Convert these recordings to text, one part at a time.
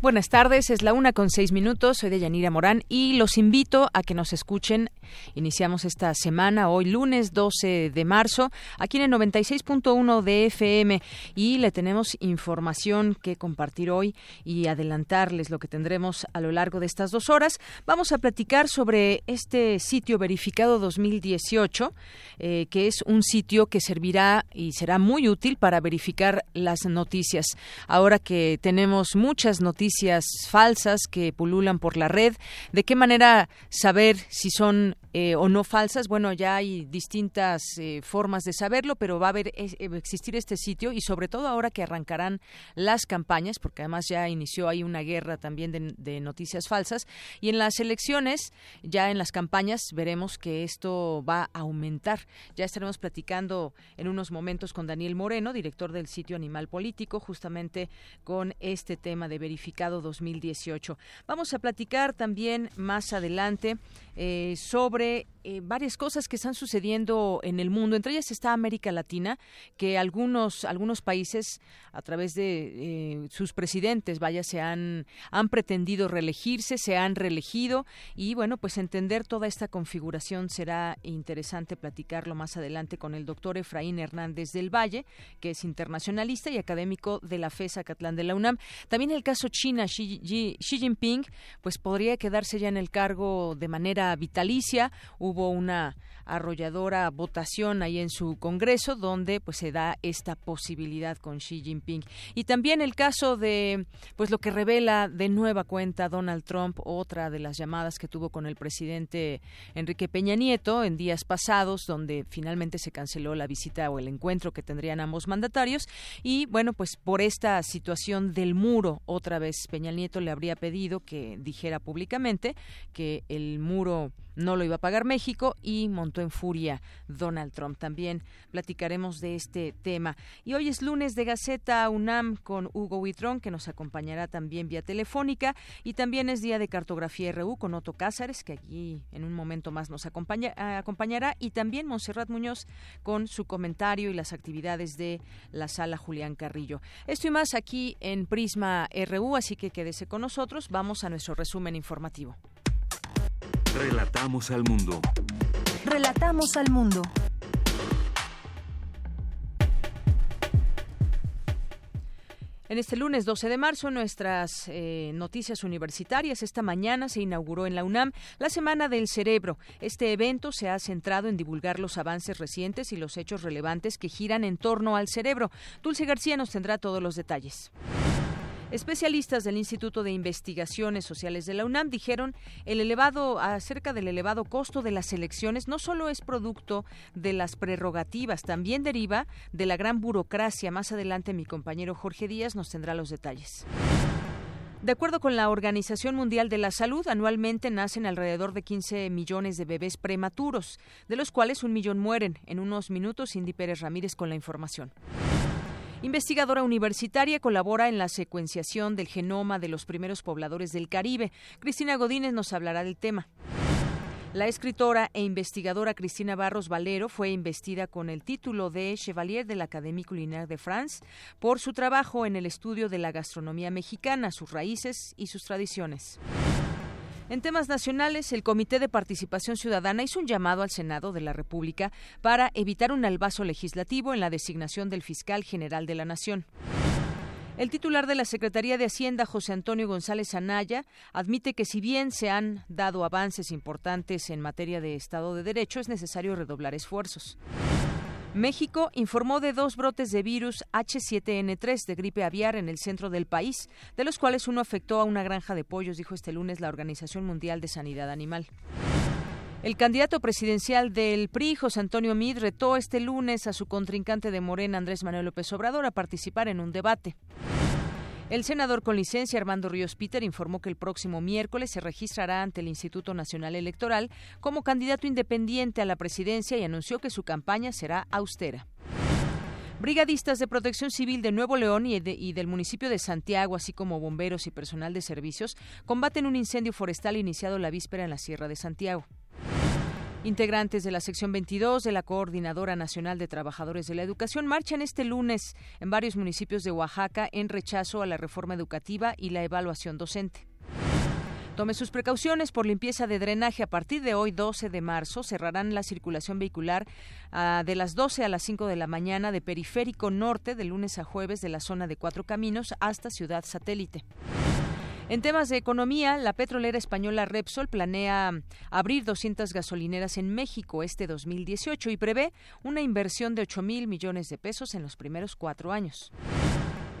Buenas tardes, es la una con seis minutos, soy de Yanira Morán y los invito a que nos escuchen. Iniciamos esta semana, hoy lunes 12 de marzo, aquí en el 96.1 de FM y le tenemos información que compartir hoy y adelantarles lo que tendremos a lo largo de estas dos horas. Vamos a platicar sobre este sitio verificado 2018, eh, que es un sitio que servirá y será muy útil para verificar las noticias. Ahora que tenemos muchas noticias, falsas que pululan por la red. ¿De qué manera saber si son eh, o no falsas, bueno, ya hay distintas eh, formas de saberlo, pero va a haber eh, existir este sitio y sobre todo ahora que arrancarán las campañas, porque además ya inició ahí una guerra también de, noticias falsas y en las elecciones, ya en las campañas veremos que esto va a aumentar. Ya estaremos platicando en unos momentos con Daniel Moreno, director del sitio Animal Político, justamente con este tema de verificado 2018. Vamos a platicar también más adelante sobre Este eh, varias cosas que están sucediendo en el mundo. Entre ellas está América Latina, que algunos, algunos países, a través de eh, sus presidentes, vaya, se han, han pretendido reelegirse, se han reelegido y bueno, pues entender toda esta configuración será interesante platicarlo más adelante con el doctor Efraín Hernández del Valle, que es internacionalista y académico de la FESA Catlán de la UNAM. También el caso China, Xi Jinping, pues podría quedarse ya en el cargo de manera vitalicia Hubo una arrolladora votación ahí en su Congreso donde pues se da esta posibilidad con Xi Jinping. Y también el caso de pues lo que revela de nueva cuenta Donald Trump, otra de las llamadas que tuvo con el presidente Enrique Peña Nieto en días pasados donde finalmente se canceló la visita o el encuentro que tendrían ambos mandatarios y bueno, pues por esta situación del muro otra vez Peña Nieto le habría pedido que dijera públicamente que el muro no lo iba a pagar México y montó en furia Donald Trump. También platicaremos de este tema. Y hoy es lunes de Gaceta UNAM con Hugo Huitrón, que nos acompañará también vía telefónica. Y también es día de cartografía RU con Otto Cázares, que aquí en un momento más nos acompaña, acompañará. Y también Monserrat Muñoz con su comentario y las actividades de la sala Julián Carrillo. Esto y más aquí en Prisma RU, así que quédese con nosotros. Vamos a nuestro resumen informativo. Relatamos al mundo. Relatamos al mundo. En este lunes 12 de marzo, nuestras eh, noticias universitarias, esta mañana se inauguró en la UNAM la Semana del Cerebro. Este evento se ha centrado en divulgar los avances recientes y los hechos relevantes que giran en torno al cerebro. Dulce García nos tendrá todos los detalles. Especialistas del Instituto de Investigaciones Sociales de la UNAM dijeron el elevado acerca del elevado costo de las elecciones no solo es producto de las prerrogativas, también deriva de la gran burocracia. Más adelante mi compañero Jorge Díaz nos tendrá los detalles. De acuerdo con la Organización Mundial de la Salud, anualmente nacen alrededor de 15 millones de bebés prematuros, de los cuales un millón mueren. En unos minutos, Cindy Pérez Ramírez con la información. Investigadora universitaria, colabora en la secuenciación del genoma de los primeros pobladores del Caribe. Cristina Godínez nos hablará del tema. La escritora e investigadora Cristina Barros Valero fue investida con el título de Chevalier de la Académie Culinaire de France por su trabajo en el estudio de la gastronomía mexicana, sus raíces y sus tradiciones. En temas nacionales, el Comité de Participación Ciudadana hizo un llamado al Senado de la República para evitar un albazo legislativo en la designación del fiscal general de la Nación. El titular de la Secretaría de Hacienda, José Antonio González Anaya, admite que si bien se han dado avances importantes en materia de Estado de Derecho, es necesario redoblar esfuerzos. México informó de dos brotes de virus H7N3 de gripe aviar en el centro del país, de los cuales uno afectó a una granja de pollos, dijo este lunes la Organización Mundial de Sanidad Animal. El candidato presidencial del PRI, José Antonio Mid, retó este lunes a su contrincante de Morena, Andrés Manuel López Obrador, a participar en un debate. El senador con licencia Armando Ríos Peter informó que el próximo miércoles se registrará ante el Instituto Nacional Electoral como candidato independiente a la presidencia y anunció que su campaña será austera. Brigadistas de Protección Civil de Nuevo León y, y, del municipio de Santiago, así como bomberos y personal de servicios, combaten un incendio forestal iniciado la víspera en la Sierra de Santiago. Integrantes de la sección 22 de la Coordinadora Nacional de Trabajadores de la Educación marchan este lunes en varios municipios de Oaxaca en rechazo a la reforma educativa y la evaluación docente. Tome sus precauciones por limpieza de drenaje. A partir de hoy, 12 de marzo, cerrarán la circulación vehicular uh, de las 12 a las 5 de la mañana de Periférico Norte, de lunes a jueves, de la zona de Cuatro Caminos hasta Ciudad Satélite. En temas de economía, la petrolera española Repsol planea abrir 200 gasolineras en México este 2018 y prevé una inversión de 8 mil millones de pesos en los primeros cuatro años.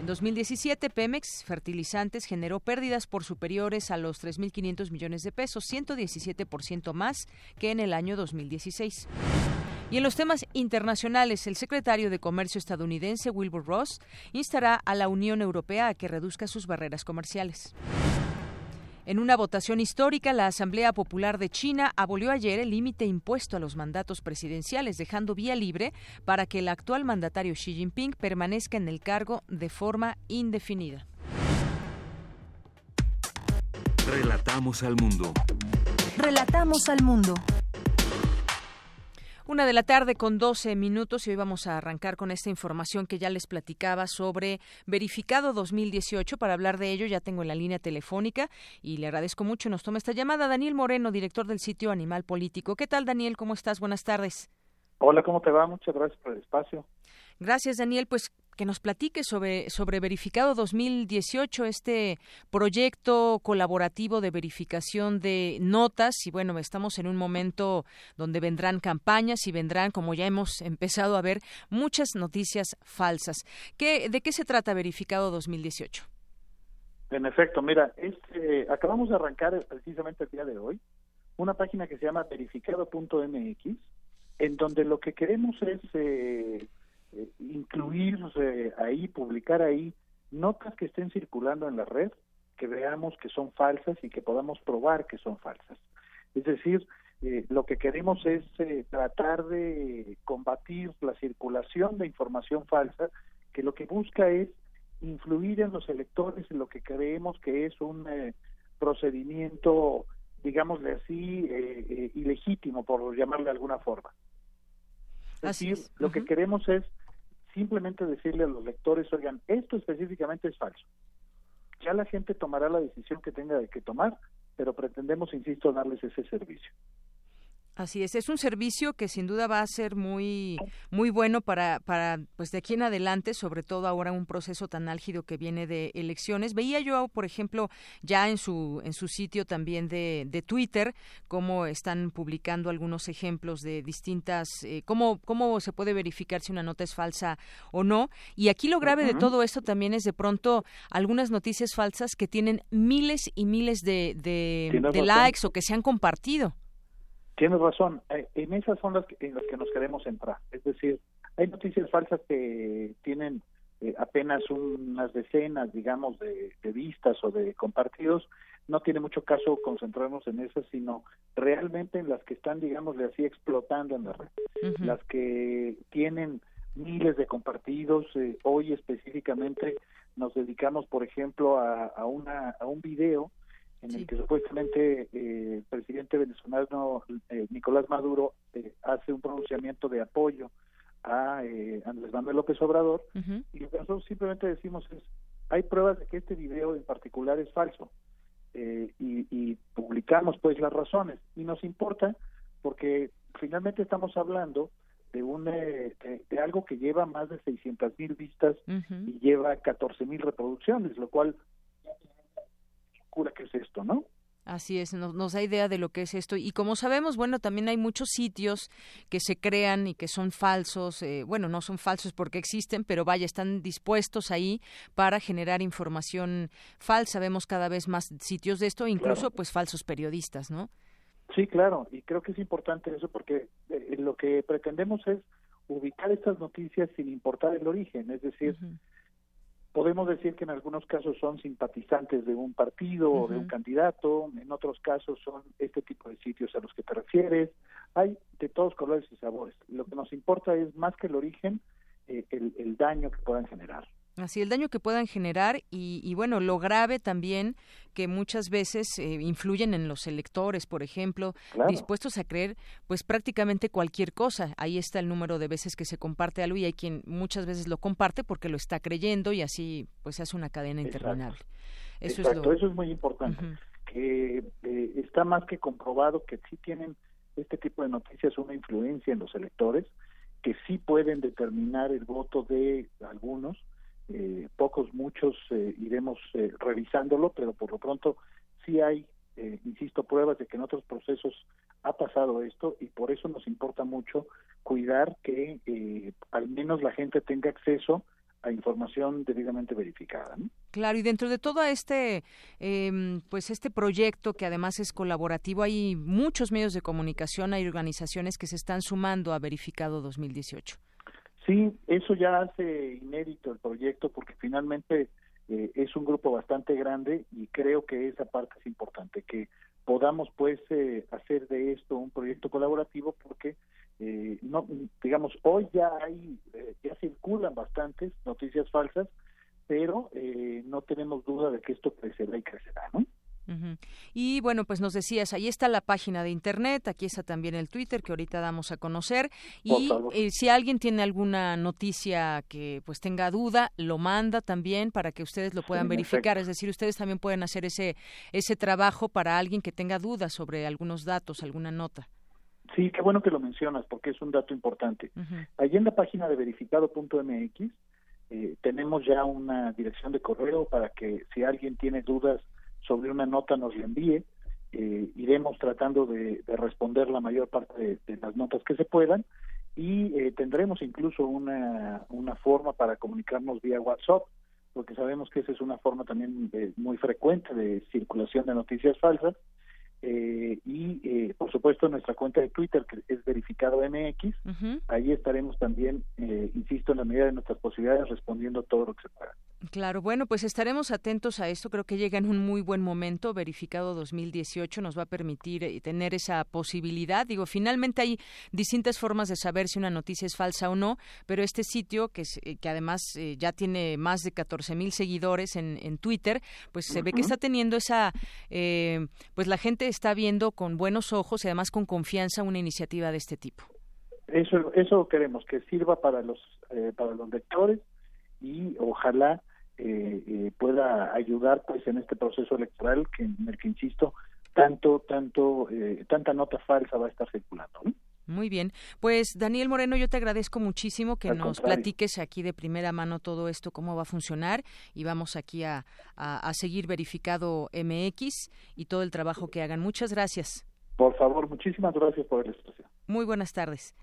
En 2017, Pemex Fertilizantes generó pérdidas por superiores a los 3.500 millones de pesos, 117% más que en el año 2016. Y en los temas internacionales, el secretario de Comercio estadounidense Wilbur Ross instará a la Unión Europea a que reduzca sus barreras comerciales. En una votación histórica, la Asamblea Popular de China abolió ayer el límite impuesto a los mandatos presidenciales, dejando vía libre para que el actual mandatario Xi Jinping permanezca en el cargo de forma indefinida. Relatamos al mundo. Relatamos al mundo. Una de la tarde con 12 minutos y hoy vamos a arrancar con esta información que ya les platicaba sobre verificado 2018. Para hablar de ello ya tengo en la línea telefónica y le agradezco mucho. Nos toma esta llamada Daniel Moreno, director del sitio Animal Político. ¿Qué tal Daniel? ¿Cómo estás? Buenas tardes. Hola, ¿cómo te va? Muchas gracias por el espacio. Gracias, Daniel. Pues que nos platique sobre, sobre Verificado 2018, este proyecto colaborativo de verificación de notas. Y bueno, estamos en un momento donde vendrán campañas y vendrán, como ya hemos empezado a ver, muchas noticias falsas. ¿Qué, ¿De qué se trata Verificado 2018? En efecto, mira, este, acabamos de arrancar precisamente el día de hoy una página que se llama verificado.mx, en donde lo que queremos es eh, eh, incluir eh, ahí, publicar ahí notas que estén circulando en la red, que veamos que son falsas y que podamos probar que son falsas. Es decir, eh, lo que queremos es tratar de combatir la circulación de información falsa, que lo que busca es influir en los electores en lo que creemos que es un procedimiento, digámosle así, ilegítimo, por llamarle de alguna forma. Es decir, lo que queremos es simplemente decirle a los lectores, oigan, esto específicamente es falso. Ya la gente tomará la decisión que tenga que tomar, pero pretendemos, insisto, darles ese servicio. Así es, es un servicio que sin duda va a ser muy muy bueno para para pues de aquí en adelante, sobre todo ahora un proceso tan álgido que viene de elecciones. Veía yo, por ejemplo, ya en su en su sitio también de, de Twitter cómo están publicando algunos ejemplos de distintas eh, cómo cómo se puede verificar si una nota es falsa o no. Y aquí lo grave de todo esto también es de pronto algunas noticias falsas que tienen miles y miles de, de, de likes o que se han compartido. Tienes razón, eh, en esas son las que, en las que nos queremos entrar. Es decir, hay noticias falsas que tienen eh, apenas unas decenas, digamos, de, vistas o de compartidos. No tiene mucho caso concentrarnos en esas, sino realmente en las que están, digámosle así, explotando en la red. Las que tienen miles de compartidos. Eh, hoy específicamente nos dedicamos, por ejemplo, a, a, una, a un video en el que supuestamente eh, el presidente venezolano eh, Nicolás Maduro eh, hace un pronunciamiento de apoyo a Andrés Manuel López Obrador y lo que nosotros simplemente decimos es hay pruebas de que este video en particular es falso y, y, publicamos pues las razones y nos importa porque finalmente estamos hablando de un de, algo que lleva más de 600 mil vistas y lleva 14 mil reproducciones lo cual que es esto, ¿no? Así es, nos, nos, da idea de lo que es esto. Y como sabemos, bueno, también hay muchos sitios que se crean y que son falsos. Eh, bueno, no son falsos porque existen, pero vaya, están dispuestos ahí para generar información falsa. Vemos cada vez más sitios de esto, incluso pues falsos periodistas, ¿no? Sí, claro, y creo que es importante eso porque eh, lo que pretendemos es ubicar estas noticias sin importar el origen, es decir, podemos decir que en algunos casos son simpatizantes de un partido o de un candidato, en otros casos son este tipo de sitios a los que te refieres, hay de todos colores y sabores. Lo que nos importa es más que el origen, eh, el daño que puedan generar. Así, el daño que puedan generar y, bueno, lo grave también que muchas veces eh, influyen en los electores, por ejemplo, dispuestos a creer pues prácticamente cualquier cosa. Ahí está el número de veces que se comparte algo y hay quien muchas veces lo comparte porque lo está creyendo y así pues se hace una cadena interminable. Eso es eso es muy importante, que eh, está más que comprobado que sí tienen este tipo de noticias una influencia en los electores, que sí pueden determinar el voto de algunos, eh, pocos, muchos eh, iremos eh, revisándolo, pero por lo pronto sí hay, insisto, pruebas de que en otros procesos ha pasado esto y por eso nos importa mucho cuidar que al menos la gente tenga acceso a información debidamente verificada. Claro, y dentro de todo este, em, pues este proyecto que además es colaborativo, hay muchos medios de comunicación, hay organizaciones que se están sumando a Verificado 2018. Sí, eso ya hace inédito el proyecto porque finalmente eh, es un grupo bastante grande y creo que esa parte es importante, que podamos pues eh, hacer de esto un proyecto colaborativo porque eh, no digamos hoy ya hay ya circulan bastantes noticias falsas pero no tenemos duda de que esto crecerá y crecerá no y bueno, pues nos decías, ahí está la página de internet, aquí está también el Twitter que ahorita damos a conocer. Y eh, si alguien tiene alguna noticia que pues tenga duda, lo manda también para que ustedes lo puedan verificar. Es decir, ustedes también pueden hacer ese, ese trabajo para alguien que tenga dudas sobre algunos datos, alguna nota. Sí, qué bueno que lo mencionas porque es un dato importante. Allí en la página de verificado.mx eh, tenemos ya una dirección de correo para que si alguien tiene dudas sobre una nota nos la envíe. Eh, iremos tratando de, responder la mayor parte de, las notas que se puedan y eh, tendremos incluso una, una forma para comunicarnos vía WhatsApp, porque sabemos que esa es una forma también eh, muy frecuente de circulación de noticias falsas eh, y eh, por supuesto nuestra cuenta de Twitter que es verificado MX ahí estaremos también eh, insisto en la medida de nuestras posibilidades respondiendo todo lo que se pueda. Claro bueno pues estaremos atentos a esto. Creo que llega en un muy buen momento. Verificado 2018 nos va a permitir tener esa posibilidad. Digo finalmente hay distintas formas de saber si una noticia es falsa o no pero este sitio que que además ya tiene más de 14 mil seguidores en, en Twitter pues se ve que está teniendo esa pues la gente está viendo con buenos ojos y además con confianza una iniciativa de este tipo. Eso, eso queremos, que sirva para los, eh, para los lectores y ojalá eh, eh, pueda ayudar pues en este proceso electoral que en el que insisto tanto tanto tanta nota falsa va a estar circulando. Muy bien. Pues Daniel Moreno, yo te agradezco muchísimo que nos platiques aquí de primera mano todo esto, cómo va a funcionar y vamos aquí a, a, seguir verificado MX y todo el trabajo que hagan. Muchas gracias. Por favor, muchísimas gracias por la situación. Muy buenas tardes.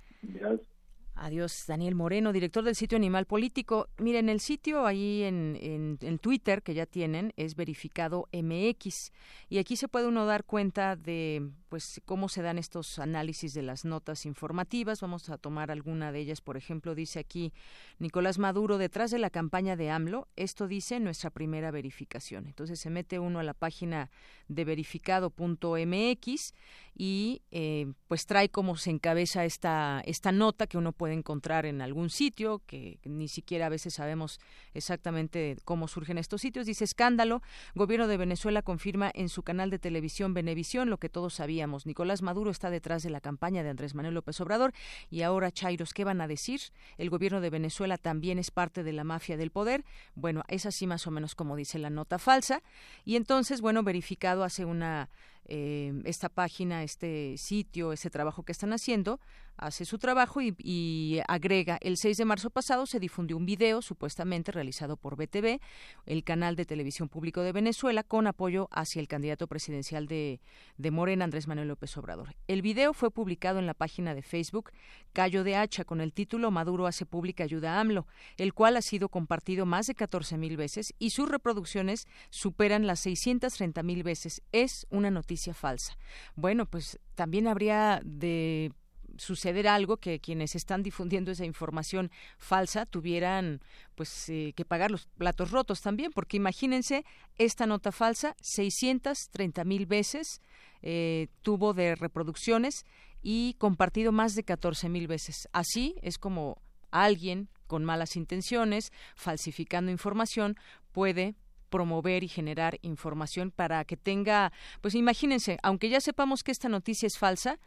Adiós, Daniel Moreno, director del sitio Animal Político. Miren, el sitio ahí en, en, Twitter que ya tienen es verificado MX y aquí se puede uno dar cuenta de pues cómo se dan estos análisis de las notas informativas. Vamos a tomar alguna de ellas. Por ejemplo, dice aquí Nicolás Maduro detrás de la campaña de AMLO. Esto dice nuestra primera verificación. Entonces se mete uno a la página de verificado.mx y eh, pues trae cómo se encabeza esta esta nota que uno puede encontrar en algún sitio que ni siquiera a veces sabemos exactamente cómo surgen estos sitios. Dice escándalo. Gobierno de Venezuela confirma en su canal de televisión Venevisión lo que todos sabíamos Nicolás Maduro está detrás de la campaña de Andrés Manuel López Obrador y ahora Chairos, ¿qué van a decir? El gobierno de Venezuela también es parte de la mafia del poder. Bueno, es así más o menos como dice la nota falsa. Y entonces, bueno, verificado hace una eh, esta página, este sitio, ese trabajo que están haciendo, hace su trabajo y, agrega, el 6 de marzo pasado se difundió un video supuestamente realizado por BTV, el canal de televisión público de Venezuela, con apoyo hacia el candidato presidencial de, de Morena, Andrés Manuel López Obrador. El video fue publicado en la página de Facebook Cayo de Hacha con el título Maduro hace pública ayuda a AMLO, el cual ha sido compartido más de 14 mil veces y sus reproducciones superan las 630 mil veces. Es una noticia falsa. Bueno, pues también habría de suceder algo que quienes están difundiendo esa información falsa tuvieran pues eh, que pagar los platos rotos también porque imagínense esta nota falsa 630 mil veces eh, tuvo de reproducciones y compartido más de 14 mil veces así es como alguien con malas intenciones falsificando información puede promover y generar información para que tenga, pues imagínense, aunque ya sepamos que esta noticia es falsa,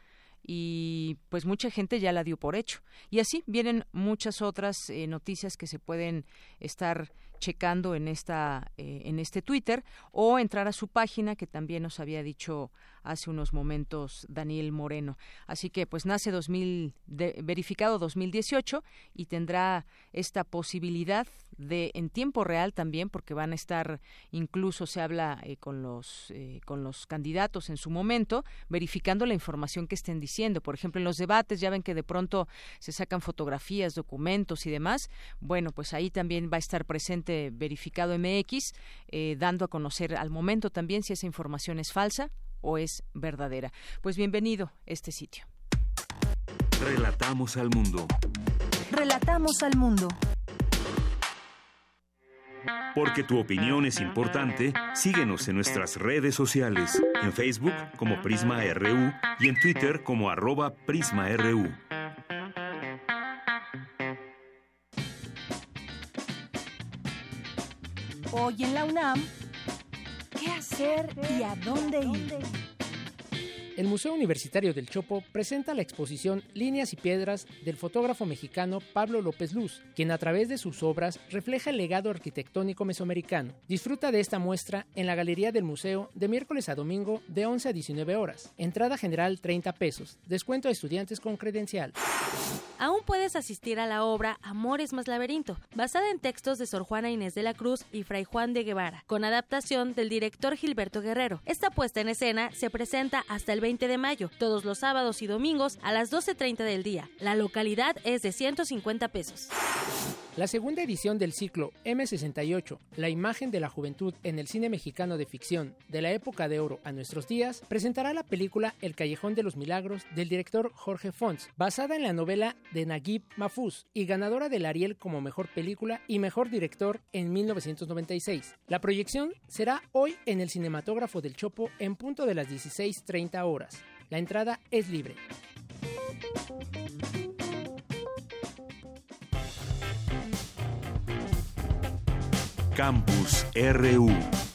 y pues mucha gente ya la dio por hecho. Y así vienen muchas otras eh, noticias que se pueden estar checando en esta eh, en este Twitter o entrar a su página que también nos había dicho hace unos momentos Daniel Moreno. Así que pues nace 2000 verificado 2018 y tendrá esta posibilidad de en tiempo real también porque van a estar incluso se habla eh, con los eh, con los candidatos en su momento verificando la información que estén diciendo. Por ejemplo, en los debates ya ven que de pronto se sacan fotografías, documentos y demás. Bueno, pues ahí también va a estar presente verificado MX eh, dando a conocer al momento también si esa información es falsa o es verdadera. Pues bienvenido a este sitio. Relatamos al mundo. Relatamos al mundo. Porque tu opinión es importante, síguenos en nuestras redes sociales, en Facebook como Prisma RU y en Twitter como arroba PrismaRU. Hoy en la UNAM, ¿qué hacer y a dónde ir? El Museo Universitario del Chopo presenta la exposición Líneas y Piedras del fotógrafo mexicano Pablo López Luz, quien a través de sus obras refleja el legado arquitectónico mesoamericano. Disfruta de esta muestra en la Galería del Museo de miércoles a domingo de 11 a 19 horas. Entrada general 30 pesos. Descuento a estudiantes con credencial. Aún puedes asistir a la obra Amores más laberinto, basada en textos de Sor Juana Inés de la Cruz y Fray Juan de Guevara, con adaptación del director Gilberto Guerrero. Esta puesta en escena se presenta hasta el 20 de mayo, todos los sábados y domingos a las 12.30 del día. La localidad es de 150 pesos. La segunda edición del ciclo M68, La imagen de la juventud en el cine mexicano de ficción de la época de oro a nuestros días, presentará la película El Callejón de los Milagros del director Jorge Fons, basada en la novela de Naguib Mahfouz y ganadora del Ariel como mejor película y mejor director en 1996. La proyección será hoy en el Cinematógrafo del Chopo en punto de las 16.30 horas. La entrada es libre. Campus RU.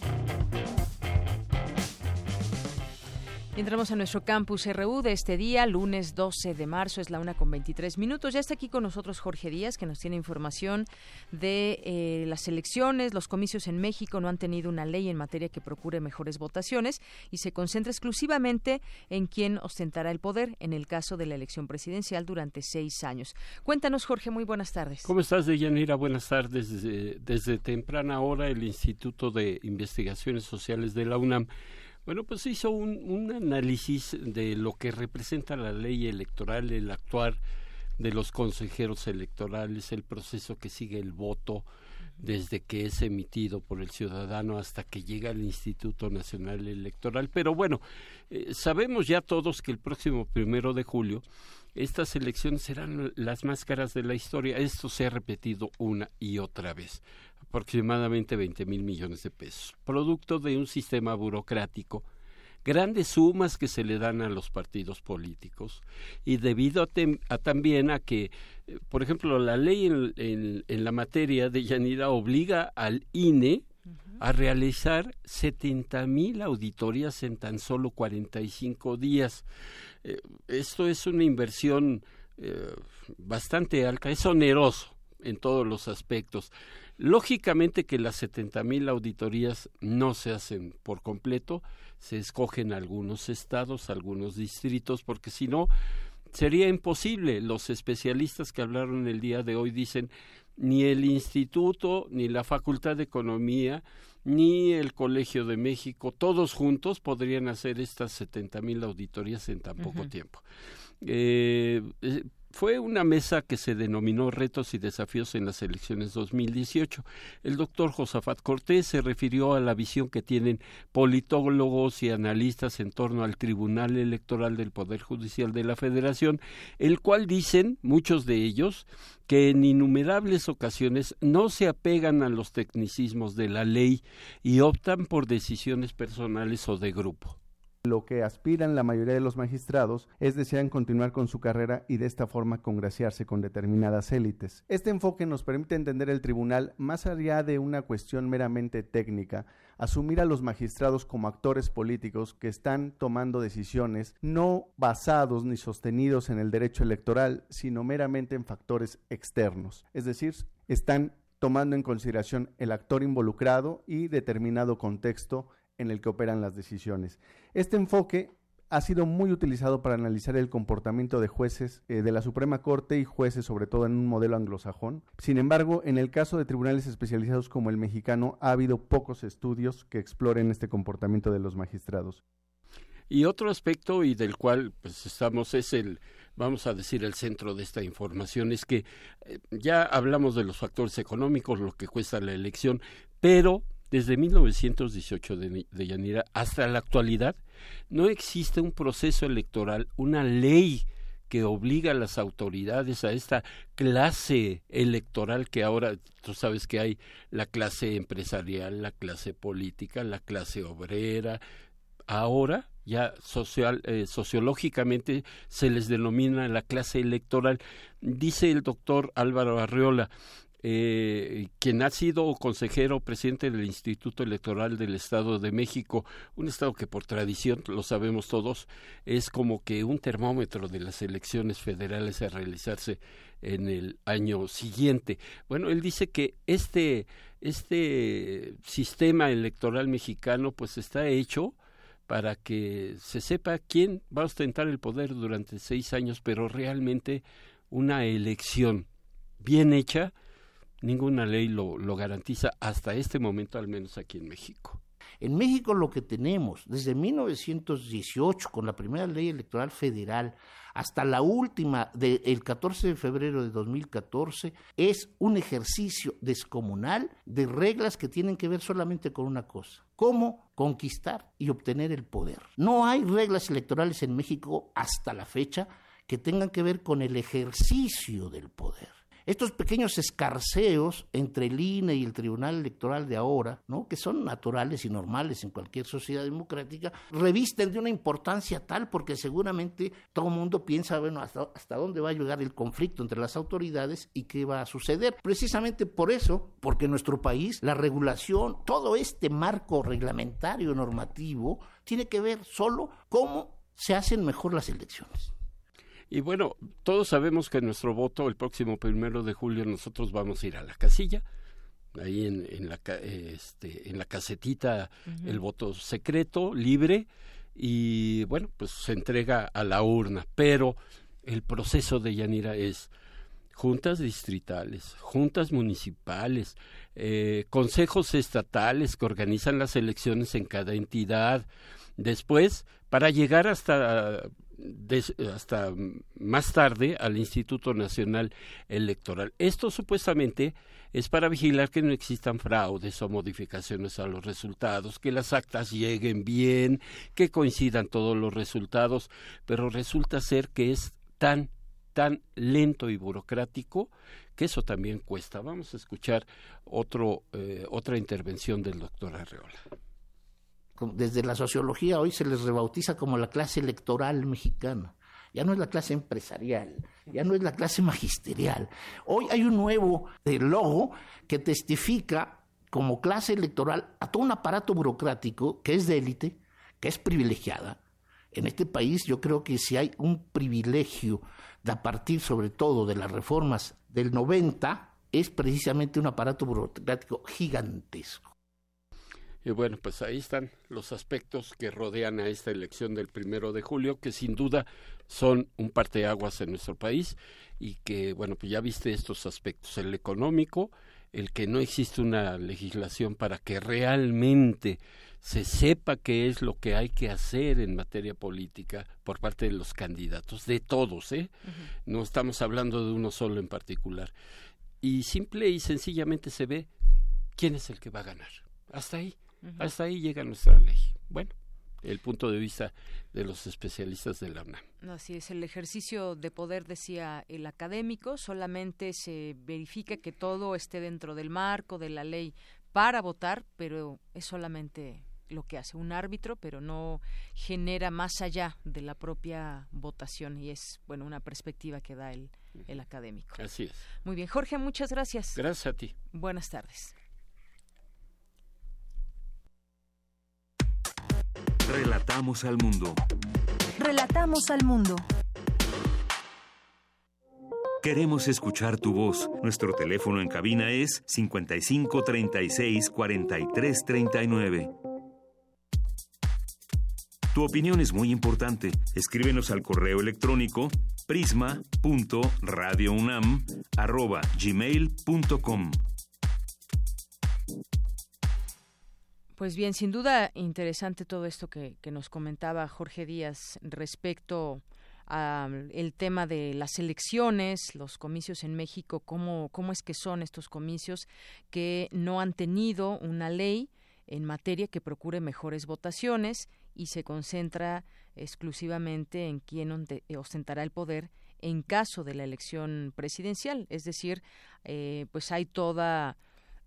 Entramos a nuestro campus RU de este día, lunes 12 de marzo, es la una con 23 minutos. Ya está aquí con nosotros Jorge Díaz, que nos tiene información de eh, las elecciones. Los comicios en México no han tenido una ley en materia que procure mejores votaciones y se concentra exclusivamente en quién ostentará el poder en el caso de la elección presidencial durante seis años. Cuéntanos, Jorge, muy buenas tardes. ¿Cómo estás, Deyanira? Buenas tardes. Desde, desde temprana hora, el Instituto de Investigaciones Sociales de la UNAM bueno, pues hizo un, análisis de lo que representa la ley electoral, el actuar de los consejeros electorales, el proceso que sigue el voto desde que es emitido por el ciudadano hasta que llega al Instituto Nacional Electoral. Pero bueno, eh, sabemos ya todos que el próximo primero de julio estas elecciones serán las más caras de la historia. Esto se ha repetido una y otra vez aproximadamente 20 mil millones de pesos, producto de un sistema burocrático, grandes sumas que se le dan a los partidos políticos y debido a, también a que, eh, por ejemplo, la ley en, la materia de Yanira obliga al INE a realizar 70 mil auditorías en tan solo 45 días. Eh, esto es una inversión eh, bastante alta, es oneroso en todos los aspectos. Lógicamente que las 70 mil auditorías no se hacen por completo, se escogen algunos estados, algunos distritos, porque si no, sería imposible. Los especialistas que hablaron el día de hoy dicen ni el instituto, ni la Facultad de Economía, ni el Colegio de México, todos juntos podrían hacer estas 70 mil auditorías en tan poco tiempo. Eh, eh, fue una mesa que se denominó Retos y Desafíos en las elecciones 2018. El doctor Josafat Cortés se refirió a la visión que tienen politólogos y analistas en torno al Tribunal Electoral del Poder Judicial de la Federación, el cual dicen, muchos de ellos, que en innumerables ocasiones no se apegan a los tecnicismos de la ley y optan por decisiones personales o de grupo. Lo que aspiran la mayoría de los magistrados es desean continuar con su carrera y de esta forma congraciarse con determinadas élites. Este enfoque nos permite entender el tribunal más allá de una cuestión meramente técnica, asumir a los magistrados como actores políticos que están tomando decisiones no basados ni sostenidos en el derecho electoral, sino meramente en factores externos, es decir, están tomando en consideración el actor involucrado y determinado contexto en el que operan las decisiones. Este enfoque ha sido muy utilizado para analizar el comportamiento de jueces eh, de la Suprema Corte y jueces, sobre todo en un modelo anglosajón. Sin embargo, en el caso de tribunales especializados como el mexicano, ha habido pocos estudios que exploren este comportamiento de los magistrados. Y otro aspecto y del cual pues estamos es el vamos a decir el centro de esta información es que eh, ya hablamos de los factores económicos, lo que cuesta la elección, pero desde 1918 de, de Yanira hasta la actualidad, no existe un proceso electoral, una ley que obliga a las autoridades a esta clase electoral que ahora tú sabes que hay la clase empresarial, la clase política, la clase obrera. Ahora ya social, eh, sociológicamente se les denomina la clase electoral. Dice el doctor Álvaro Arreola, eh, quien ha sido consejero presidente del Instituto Electoral del Estado de México, un estado que por tradición, lo sabemos todos, es como que un termómetro de las elecciones federales a realizarse en el año siguiente. Bueno, él dice que este, este sistema electoral mexicano pues está hecho para que se sepa quién va a ostentar el poder durante seis años, pero realmente una elección bien hecha ninguna ley lo, lo garantiza hasta este momento, al menos aquí en México. En México lo que tenemos desde 1918 con la primera ley electoral federal hasta la última del 14 de febrero de 2014 es un ejercicio descomunal de reglas que tienen que ver solamente con una cosa, cómo conquistar y obtener el poder. No hay reglas electorales en México hasta la fecha que tengan que ver con el ejercicio del poder. Estos pequeños escarceos entre el INE y el Tribunal Electoral de ahora, ¿no? que son naturales y normales en cualquier sociedad democrática, revisten de una importancia tal porque seguramente todo el mundo piensa, bueno, hasta, hasta dónde va a llegar el conflicto entre las autoridades y qué va a suceder. Precisamente por eso, porque en nuestro país la regulación, todo este marco reglamentario normativo, tiene que ver solo cómo se hacen mejor las elecciones. Y bueno, todos sabemos que nuestro voto el próximo primero de julio nosotros vamos a ir a la casilla, ahí en, en la, este, en la casetita el voto secreto, libre, y bueno, pues se entrega a la urna, pero el proceso de Yanira es juntas distritales, juntas municipales, eh, consejos estatales que organizan las elecciones en cada entidad. Después, para llegar hasta hasta más tarde al Instituto Nacional Electoral. Esto supuestamente es para vigilar que no existan fraudes o modificaciones a los resultados, que las actas lleguen bien, que coincidan todos los resultados, pero resulta ser que es tan tan lento y burocrático que eso también cuesta. Vamos a escuchar otro, eh, otra intervención del doctor Arreola desde la sociología hoy se les rebautiza como la clase electoral mexicana. Ya no es la clase empresarial, ya no es la clase magisterial. Hoy hay un nuevo eh, logo que testifica como clase electoral a todo un aparato burocrático que es de élite, que es privilegiada. En este país yo creo que si hay un privilegio de a partir sobre todo de las reformas del 90, es precisamente un aparato burocrático gigantesco. Y bueno, pues ahí están los aspectos que rodean a esta elección del primero de julio, que sin duda son un parteaguas en nuestro país y que, bueno, pues ya viste estos aspectos, el económico, el que no existe una legislación para que realmente se sepa qué es lo que hay que hacer en materia política por parte de los candidatos, de todos, ¿eh? No estamos hablando de uno solo en particular. Y simple y sencillamente se ve quién es el que va a ganar. Hasta ahí. Hasta ahí llega nuestra ley. Bueno, el punto de vista de los especialistas de la UNAM. Así es, el ejercicio de poder, decía el académico, solamente se verifica que todo esté dentro del marco de la ley para votar, pero es solamente lo que hace un árbitro, pero no genera más allá de la propia votación y es, bueno, una perspectiva que da el, el académico. Así es. Muy bien, Jorge, muchas gracias. Gracias a ti. Buenas tardes. Relatamos al mundo. Relatamos al mundo. Queremos escuchar tu voz. Nuestro teléfono en cabina es 55 36 43 39. Tu opinión es muy importante. Escríbenos al correo electrónico prisma.radiounam@gmail.com. Pues bien, sin duda interesante todo esto que, nos comentaba Jorge Díaz respecto al tema de las elecciones, los comicios en México, cómo, cómo es que son estos comicios que no han tenido una ley en materia que procure mejores votaciones y se concentra exclusivamente en quién ostentará el poder en caso de la elección presidencial. Es decir, eh, pues hay toda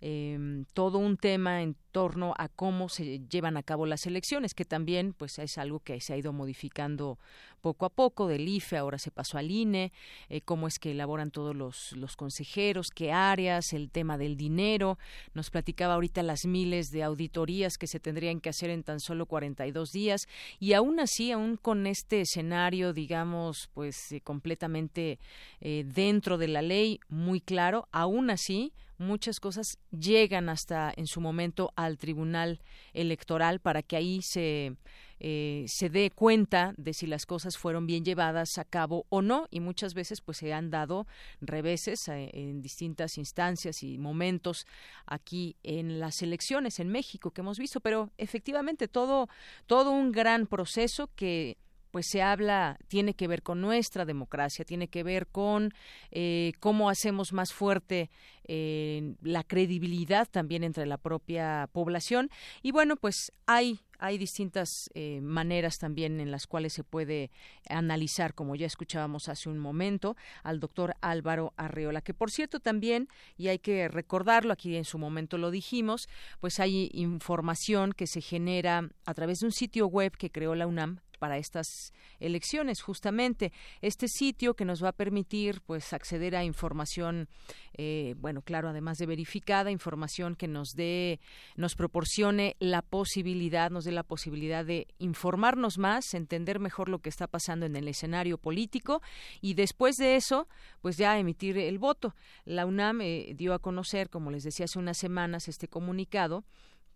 eh, todo un tema en torno a cómo se llevan a cabo las elecciones, que también pues es algo que se ha ido modificando poco a poco, del IFE ahora se pasó al INE, eh, cómo es que elaboran todos los, consejeros, qué áreas, el tema del dinero, nos platicaba ahorita las miles de auditorías que se tendrían que hacer en tan solo 42 días y aún así, aún con este escenario, digamos, pues eh, completamente eh, dentro de la ley, muy claro, aún así, muchas cosas llegan hasta en su momento al Tribunal Electoral para que ahí se eh, se dé cuenta de si las cosas fueron bien llevadas a cabo o no. Y muchas veces pues se han dado reveses eh, en distintas instancias y momentos aquí en las elecciones en México que hemos visto. Pero efectivamente todo todo un gran proceso que pues se habla, tiene que ver con nuestra democracia, tiene que ver con eh, cómo hacemos más fuerte eh, la credibilidad también entre la propia población. Y bueno, pues hay hay distintas eh, maneras también en las cuales se puede analizar, como ya escuchábamos hace un momento, al doctor Álvaro Arreola, que por cierto también, y hay que recordarlo, aquí en su momento lo dijimos, pues hay información que se genera a través de un sitio web que creó la UNAM para estas elecciones justamente. Este sitio que nos va a permitir pues acceder a información eh, bueno claro además de verificada información que nos dé nos proporcione la posibilidad nos dé la posibilidad de informarnos más entender mejor lo que está pasando en el escenario político y después de eso pues ya emitir el voto. La UNAM eh, dio a conocer como les decía hace unas semanas este comunicado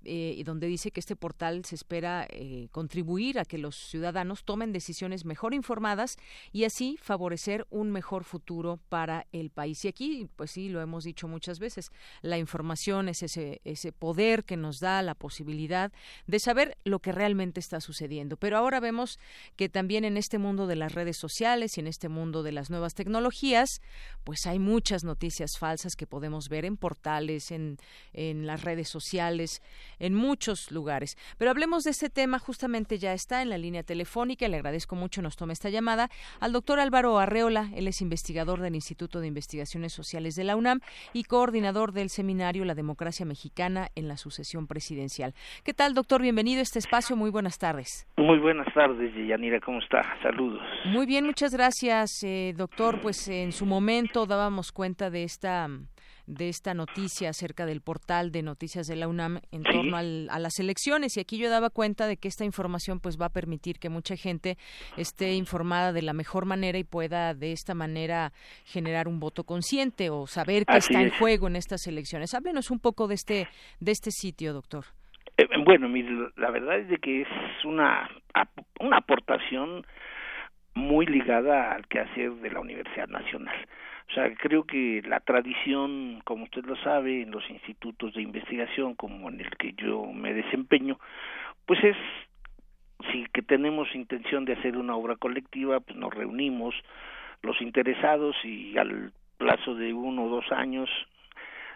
eh, donde dice que este portal se espera eh, contribuir a que los ciudadanos tomen decisiones mejor informadas y así favorecer un mejor futuro para el país. Y aquí, pues sí, lo hemos dicho muchas veces, la información es ese, ese poder que nos da la posibilidad de saber lo que realmente está sucediendo. Pero ahora vemos que también en este mundo de las redes sociales y en este mundo de las nuevas tecnologías, pues hay muchas noticias falsas que podemos ver en portales, en, en las redes sociales, en muchos lugares. Pero hablemos de este tema, justamente ya está en la línea telefónica, le agradezco mucho, nos toma esta llamada, al doctor Álvaro Arreola, él es investigador del Instituto de Investigaciones Sociales de la UNAM y coordinador del seminario La Democracia Mexicana en la sucesión presidencial. ¿Qué tal, doctor? Bienvenido a este espacio, muy buenas tardes. Muy buenas tardes, Yanira, ¿cómo está? Saludos. Muy bien, muchas gracias, eh, doctor. Pues en su momento dábamos cuenta de esta de esta noticia acerca del portal de noticias de la UNAM en torno a las elecciones y aquí yo daba cuenta de que esta información pues va a permitir que mucha gente esté informada de la mejor manera y pueda de esta manera generar un voto consciente o saber qué está en juego en estas elecciones. Háblenos un poco de este de este sitio, doctor. Eh, bueno, la verdad es de que es una una aportación muy ligada al quehacer de la Universidad Nacional. O sea, creo que la tradición, como usted lo sabe, en los institutos de investigación como en el que yo me desempeño, pues es, si que tenemos intención de hacer una obra colectiva, pues nos reunimos los interesados y al plazo de uno o dos años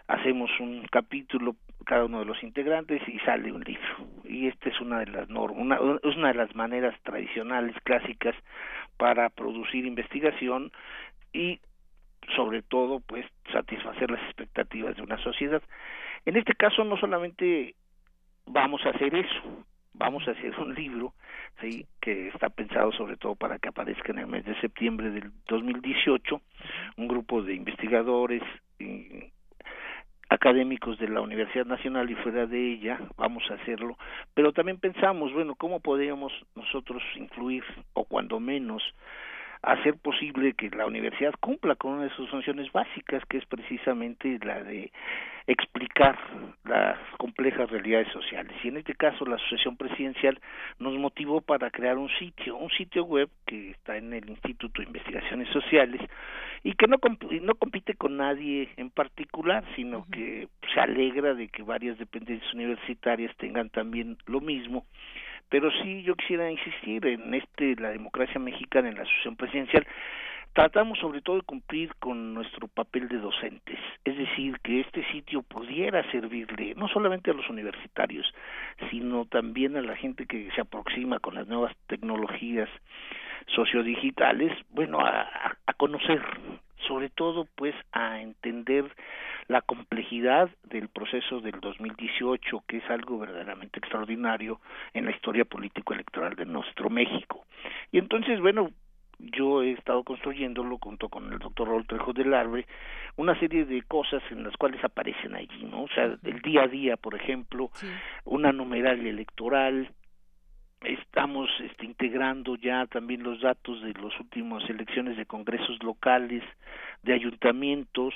hacemos un capítulo cada uno de los integrantes y sale un libro. Y esta es una de las normas una, es una de las maneras tradicionales clásicas para producir investigación y sobre todo pues satisfacer las expectativas de una sociedad. En este caso no solamente vamos a hacer eso, vamos a hacer un libro sí que está pensado sobre todo para que aparezca en el mes de septiembre del 2018 un grupo de investigadores y académicos de la Universidad Nacional y fuera de ella vamos a hacerlo. Pero también pensamos bueno cómo podríamos nosotros incluir o cuando menos hacer posible que la universidad cumpla con una de sus funciones básicas, que es precisamente la de explicar las complejas realidades sociales. Y en este caso la Asociación Presidencial nos motivó para crear un sitio, un sitio web que está en el Instituto de Investigaciones Sociales y que no, no compite con nadie en particular, sino que se alegra de que varias dependencias universitarias tengan también lo mismo pero sí yo quisiera insistir en este la democracia mexicana en la asociación presidencial. Tratamos sobre todo de cumplir con nuestro papel de docentes, es decir, que este sitio pudiera servirle no solamente a los universitarios, sino también a la gente que se aproxima con las nuevas tecnologías sociodigitales, bueno, a, a conocer, sobre todo pues a entender la complejidad del proceso del 2018, que es algo verdaderamente extraordinario en la historia político-electoral de nuestro México. Y entonces, bueno, yo he estado construyéndolo junto con el doctor Raúl Trejo del Arbre, una serie de cosas en las cuales aparecen allí, ¿no? O sea, el día a día, por ejemplo, una numeralia electoral, estamos este, integrando ya también los datos de las últimas elecciones de congresos locales, de ayuntamientos,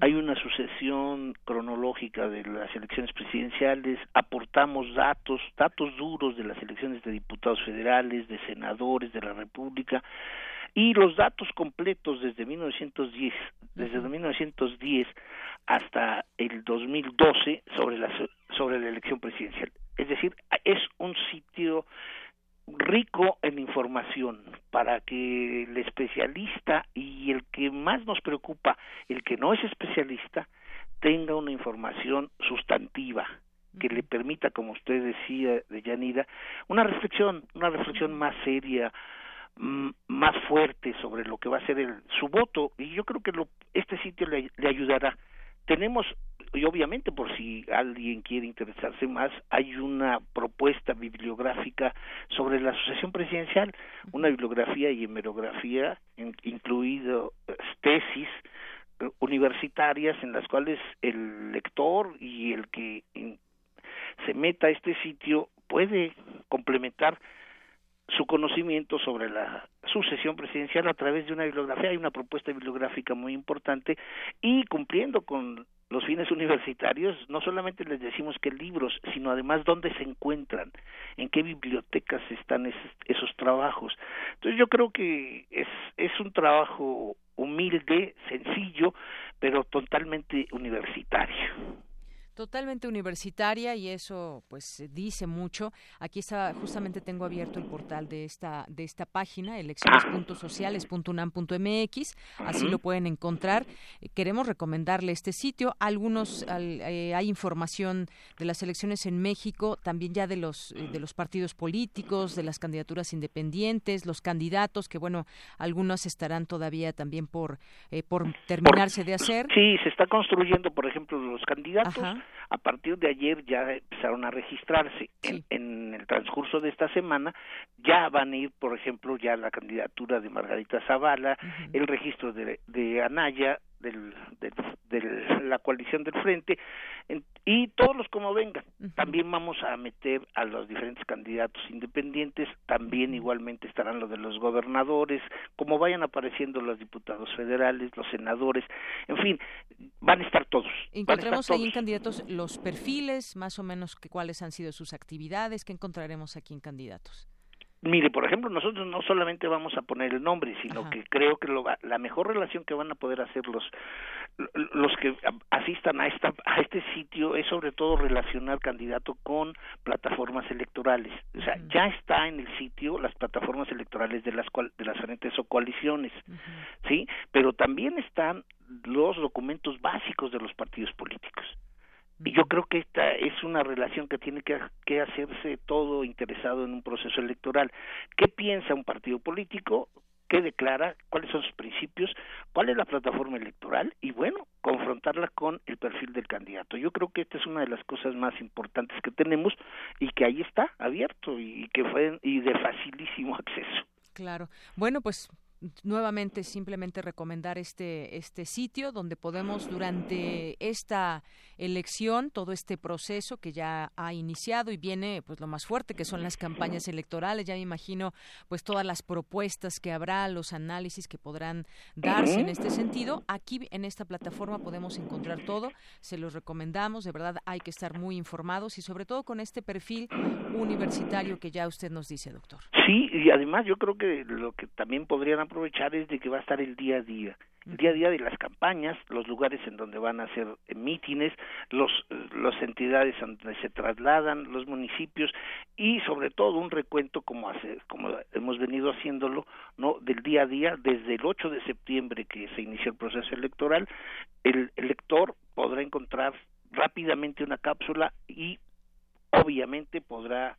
hay una sucesión cronológica de las elecciones presidenciales, aportamos datos, datos duros de las elecciones de diputados federales, de senadores de la República. Y los datos completos desde 1910, desde 1910 hasta el 2012 sobre la sobre la elección presidencial. Es decir, es un sitio rico en para que el especialista y el que más nos preocupa, el que no es especialista, tenga una información sustantiva que le permita, como usted decía, de Yanida, una reflexión, una reflexión más seria, más fuerte sobre lo que va a ser el, su voto. Y yo creo que lo, este sitio le, le ayudará. Tenemos y obviamente por si alguien quiere interesarse más, hay una propuesta bibliográfica sobre la asociación presidencial, una bibliografía y hemerografía, incluido eh, tesis eh, universitarias en las cuales el lector y el que se meta a este sitio puede complementar su conocimiento sobre la sucesión presidencial a través de una bibliografía. Hay una propuesta bibliográfica muy importante y cumpliendo con los fines universitarios, no solamente les decimos qué libros, sino además dónde se encuentran, en qué bibliotecas están esos, trabajos. Entonces yo creo que es, es un trabajo humilde, sencillo, pero totalmente universitario totalmente universitaria y eso pues dice mucho. Aquí está justamente tengo abierto el portal de esta de esta página elecciones.sociales.unam.mx, así lo pueden encontrar. Queremos recomendarle este sitio. Algunos eh, hay información de las elecciones en México, también ya de los de los partidos políticos, de las candidaturas independientes, los candidatos que bueno, algunos estarán todavía también por eh, por terminarse de hacer. Sí, se está construyendo, por ejemplo, los candidatos a partir de ayer ya empezaron a registrarse. En, el transcurso de esta semana ya van a ir, por ejemplo, ya la candidatura de Margarita Zavala, el registro de, de Anaya, del, de la coalición del frente y todos los como vengan. También vamos a meter a los diferentes candidatos independientes, también igualmente estarán los de los gobernadores, como vayan apareciendo los diputados federales, los senadores, en fin, van a estar todos. Encontremos ahí en candidatos los perfiles, más o menos que cuáles han sido sus actividades, que encontraremos aquí en candidatos. Mire, por ejemplo, nosotros no solamente vamos a poner el nombre, sino que creo que lo, la mejor relación que van a poder hacer los los que asistan a esta a este sitio es sobre todo relacionar candidato con plataformas electorales. O sea, ya está en el sitio las plataformas electorales de las cual, de las frentes o coaliciones, ¿sí? Pero también están los documentos básicos de los partidos políticos. Y yo creo que esta es una relación que tiene que, que, hacerse todo interesado en un proceso electoral. ¿Qué piensa un partido político? ¿Qué declara? ¿Cuáles son sus principios? ¿Cuál es la plataforma electoral? Y bueno, confrontarla con el perfil del candidato. Yo creo que esta es una de las cosas más importantes que tenemos y que ahí está abierto y que fue y de facilísimo acceso. Claro. Bueno, pues nuevamente simplemente recomendar este este sitio donde podemos durante esta elección todo este proceso que ya ha iniciado y viene pues lo más fuerte que son las campañas electorales. Ya me imagino pues todas las propuestas que habrá los análisis que podrán darse en este sentido. Aquí en esta plataforma podemos encontrar todo. Se los recomendamos. De verdad hay que estar muy informados y sobre todo con este perfil universitario que ya usted nos dice doctor. Sí y además yo creo que lo que también podrían aprovechar es de que va a estar el día a día el día a día de las campañas, los lugares en donde van a hacer mítines, los las entidades donde se trasladan, los municipios y sobre todo un recuento como hace, como hemos venido haciéndolo, no del día a día desde el 8 de septiembre que se inició el proceso electoral, el elector podrá encontrar rápidamente una cápsula y obviamente podrá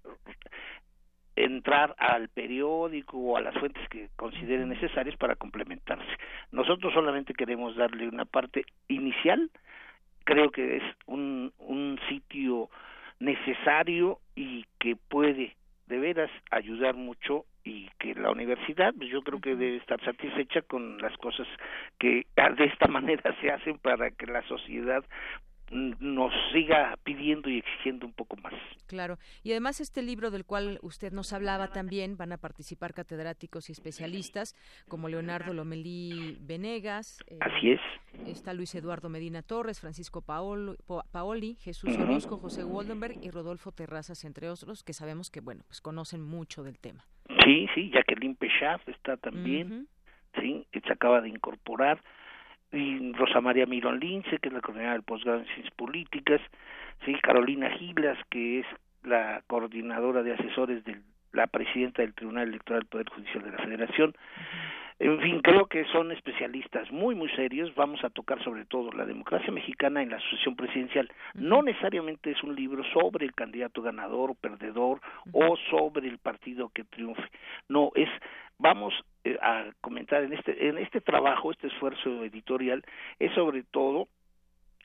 entrar al periódico o a las fuentes que consideren necesarias para complementarse. Nosotros solamente queremos darle una parte inicial, creo que es un, un sitio necesario y que puede de veras ayudar mucho y que la universidad pues yo creo que debe estar satisfecha con las cosas que de esta manera se hacen para que la sociedad nos siga pidiendo y exigiendo un poco más. Claro. Y además este libro del cual usted nos hablaba también van a participar catedráticos y especialistas como Leonardo Lomelí Venegas. Eh, Así es. Está Luis Eduardo Medina Torres, Francisco Paoli, Jesús Orozco, José Waldenberg y Rodolfo Terrazas, entre otros, que sabemos que, bueno, pues conocen mucho del tema. Sí, sí, Jacqueline Pechaf está también, sí, que se acaba de incorporar y Rosa María Mirón Lince, que es la coordinadora del posgrado en Ciencias Políticas, sí, Carolina Gilas, que es la coordinadora de asesores de la presidenta del Tribunal Electoral del Poder Judicial de la Federación. En fin, creo que son especialistas muy, muy serios. Vamos a tocar sobre todo la democracia mexicana en la sucesión presidencial. No necesariamente es un libro sobre el candidato ganador o perdedor o sobre el partido que triunfe. No, es vamos eh, a comentar en este en este trabajo, este esfuerzo editorial es sobre todo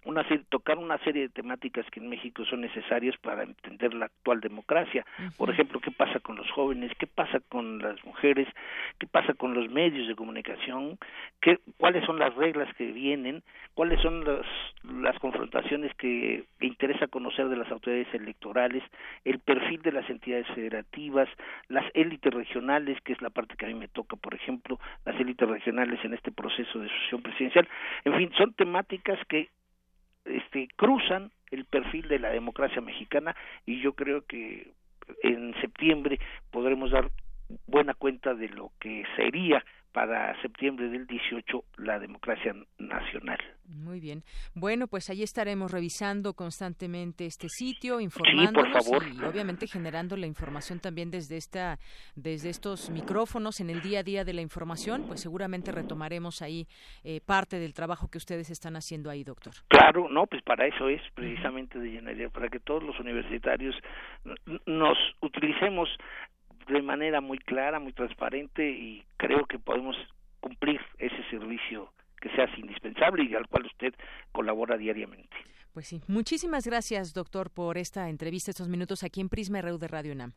una tocar una serie de temáticas que en México son necesarias para entender la actual democracia. Por ejemplo, qué pasa con los jóvenes, qué pasa con las mujeres, qué pasa con los medios de comunicación, qué, cuáles son las reglas que vienen, cuáles son las, las confrontaciones que interesa conocer de las autoridades electorales, el perfil de las entidades federativas, las élites regionales, que es la parte que a mí me toca, por ejemplo, las élites regionales en este proceso de sucesión presidencial. En fin, son temáticas que este, cruzan el perfil de la democracia mexicana y yo creo que en septiembre podremos dar buena cuenta de lo que sería para septiembre del 18 la democracia nacional. Muy bien. Bueno, pues ahí estaremos revisando constantemente este sitio, informándonos y obviamente generando la información también desde esta desde estos micrófonos en el día a día de la información, pues seguramente retomaremos ahí eh, parte del trabajo que ustedes están haciendo ahí, doctor. Claro, no, pues para eso es precisamente de llenaría, para que todos los universitarios nos utilicemos de manera muy clara, muy transparente y creo que podemos cumplir ese servicio que se hace indispensable y al cual usted colabora diariamente. Pues sí, muchísimas gracias, doctor, por esta entrevista, estos minutos aquí en Prisma RU de Radio UNAM.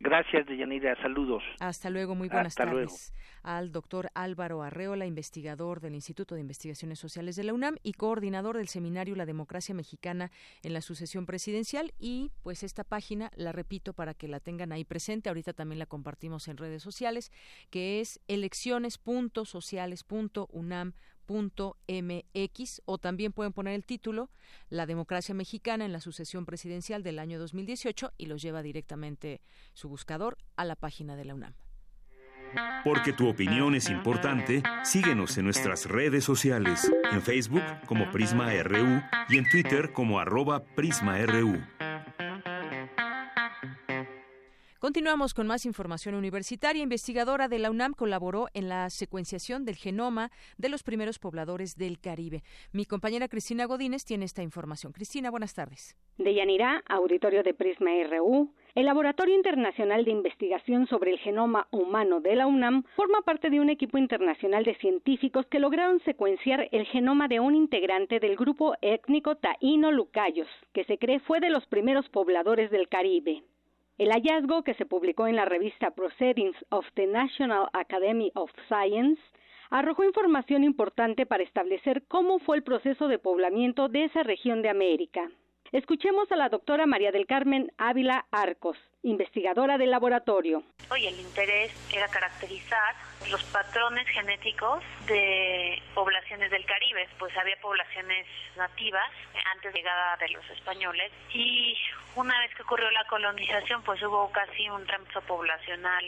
Gracias, Deyanira. Saludos. Hasta luego. Muy buenas tardes. Al doctor Álvaro Arreola, investigador del Instituto de Investigaciones Sociales de la UNAM y coordinador del seminario La Democracia Mexicana en la sucesión presidencial. Y pues esta página, la repito para que la tengan ahí presente, ahorita también la compartimos en redes sociales, que es elecciones.sociales.unam mx o también pueden poner el título La democracia mexicana en la sucesión presidencial del año 2018 y los lleva directamente su buscador a la página de la UNAM. Porque tu opinión es importante, síguenos en nuestras redes sociales, en Facebook como Prisma RU y en Twitter como arroba PrismaRU. Continuamos con más información universitaria. Investigadora de la UNAM colaboró en la secuenciación del genoma de los primeros pobladores del Caribe. Mi compañera Cristina Godínez tiene esta información. Cristina, buenas tardes. De Yanirá, auditorio de Prisma RU. El Laboratorio Internacional de Investigación sobre el Genoma Humano de la UNAM forma parte de un equipo internacional de científicos que lograron secuenciar el genoma de un integrante del grupo étnico taíno Lucayos, que se cree fue de los primeros pobladores del Caribe. El hallazgo, que se publicó en la revista Proceedings of the National Academy of Science, arrojó información importante para establecer cómo fue el proceso de poblamiento de esa región de América. Escuchemos a la doctora María del Carmen Ávila Arcos, investigadora del laboratorio. Y el interés era caracterizar los patrones genéticos de poblaciones del Caribe, pues había poblaciones nativas antes de llegada de los españoles y una vez que ocurrió la colonización pues hubo casi un tránsito poblacional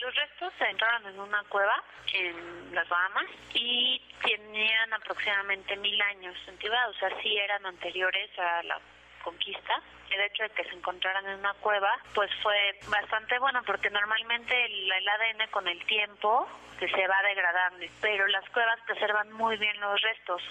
Los restos se entraron en una cueva en las Bahamas y tenían aproximadamente mil años de antigüedad, o sea, sí eran anteriores a la conquista el hecho de que se encontraran en una cueva, pues fue bastante bueno porque normalmente el, ADN con el tiempo se va degradando, pero las cuevas preservan muy bien los restos.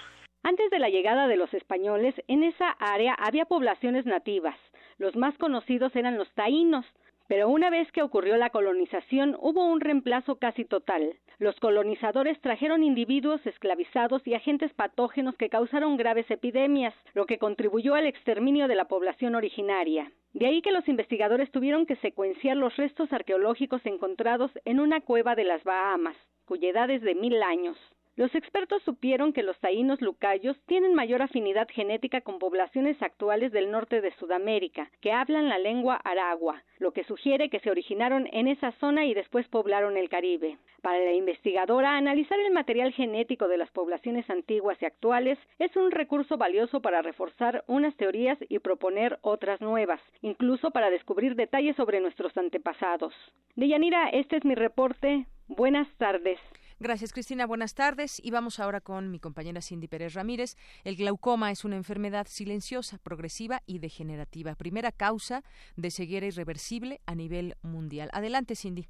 Antes de la llegada de los españoles, en esa área había poblaciones nativas. Los más conocidos eran los taínos, pero una vez que ocurrió la colonización hubo un reemplazo casi total. Los colonizadores trajeron individuos esclavizados y agentes patógenos que causaron graves epidemias, lo que contribuyó al exterminio de la población originaria. De ahí que los investigadores tuvieron que secuenciar los restos arqueológicos encontrados en una cueva de las Bahamas, cuya edad es de mil años. Los expertos supieron que los taínos lucayos tienen mayor afinidad genética con poblaciones actuales del norte de Sudamérica, que hablan la lengua aragua, lo que sugiere que se originaron en esa zona y después poblaron el Caribe. Para la investigadora, analizar el material genético de las poblaciones antiguas y actuales es un recurso valioso para reforzar unas teorías y proponer otras nuevas, incluso para descubrir detalles sobre nuestros antepasados. Deyanira, este es mi reporte. Buenas tardes. Gracias, Cristina. Buenas tardes. Y vamos ahora con mi compañera Cindy Pérez Ramírez. El glaucoma es una enfermedad silenciosa, progresiva y degenerativa. Primera causa de ceguera irreversible a nivel mundial. Adelante, Cindy.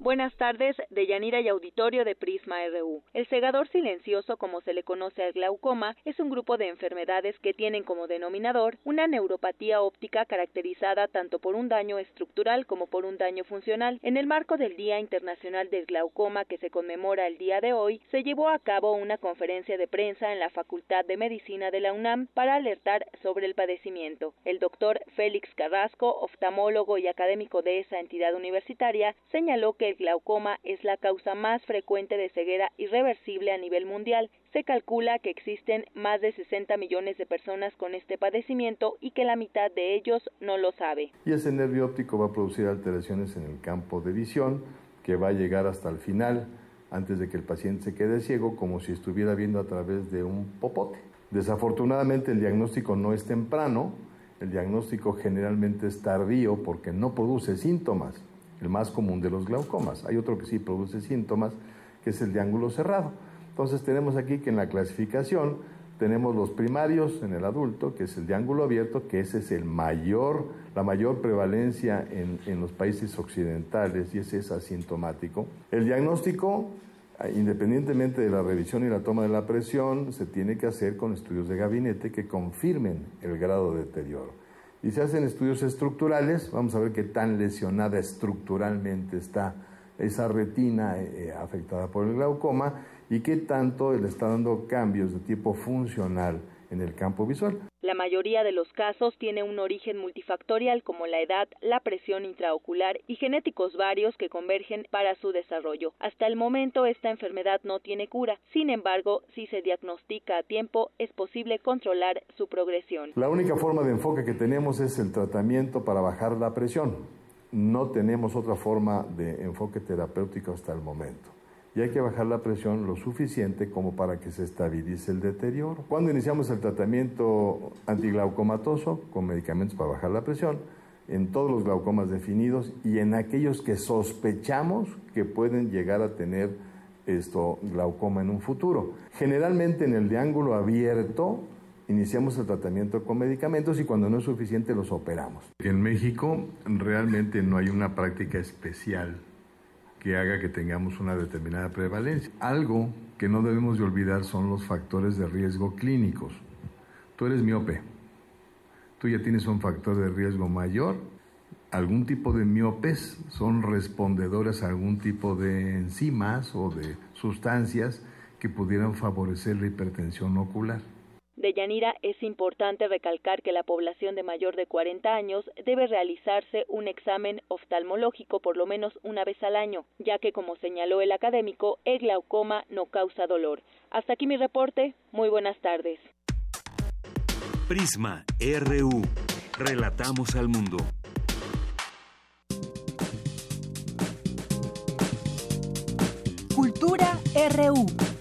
Buenas tardes, de Yanira y Auditorio de Prisma RU. El segador silencioso, como se le conoce al glaucoma, es un grupo de enfermedades que tienen como denominador una neuropatía óptica caracterizada tanto por un daño estructural como por un daño funcional. En el marco del Día Internacional del Glaucoma que se conmemora el día de hoy, se llevó a cabo una conferencia de prensa en la Facultad de Medicina de la UNAM para alertar sobre el padecimiento. El doctor Félix Carrasco, oftalmólogo y académico de esa entidad universitaria, señaló que el glaucoma es la causa más frecuente de ceguera irreversible a nivel mundial. Se calcula que existen más de 60 millones de personas con este padecimiento y que la mitad de ellos no lo sabe. Y ese nervio óptico va a producir alteraciones en el campo de visión que va a llegar hasta el final antes de que el paciente se quede ciego como si estuviera viendo a través de un popote. Desafortunadamente el diagnóstico no es temprano, el diagnóstico generalmente es tardío porque no produce síntomas el más común de los glaucomas. Hay otro que sí produce síntomas, que es el de ángulo cerrado. Entonces tenemos aquí que en la clasificación tenemos los primarios en el adulto, que es el de ángulo abierto, que ese es el mayor, la mayor prevalencia en, en los países occidentales y ese es asintomático. El diagnóstico, independientemente de la revisión y la toma de la presión, se tiene que hacer con estudios de gabinete que confirmen el grado de deterioro y se hacen estudios estructurales, vamos a ver qué tan lesionada estructuralmente está esa retina eh, afectada por el glaucoma y qué tanto le está dando cambios de tipo funcional en el campo visual. La mayoría de los casos tiene un origen multifactorial como la edad, la presión intraocular y genéticos varios que convergen para su desarrollo. Hasta el momento esta enfermedad no tiene cura, sin embargo, si se diagnostica a tiempo es posible controlar su progresión. La única forma de enfoque que tenemos es el tratamiento para bajar la presión. No tenemos otra forma de enfoque terapéutico hasta el momento y hay que bajar la presión lo suficiente como para que se estabilice el deterioro. Cuando iniciamos el tratamiento antiglaucomatoso con medicamentos para bajar la presión, en todos los glaucomas definidos y en aquellos que sospechamos que pueden llegar a tener esto glaucoma en un futuro. Generalmente en el de ángulo abierto iniciamos el tratamiento con medicamentos y cuando no es suficiente los operamos. En México realmente no hay una práctica especial que haga que tengamos una determinada prevalencia. Algo que no debemos de olvidar son los factores de riesgo clínicos. Tú eres miope, tú ya tienes un factor de riesgo mayor. Algún tipo de miopes son respondedores a algún tipo de enzimas o de sustancias que pudieran favorecer la hipertensión ocular. De Yanira es importante recalcar que la población de mayor de 40 años debe realizarse un examen oftalmológico por lo menos una vez al año, ya que como señaló el académico, el glaucoma no causa dolor. Hasta aquí mi reporte. Muy buenas tardes. Prisma RU. Relatamos al mundo. Cultura RU.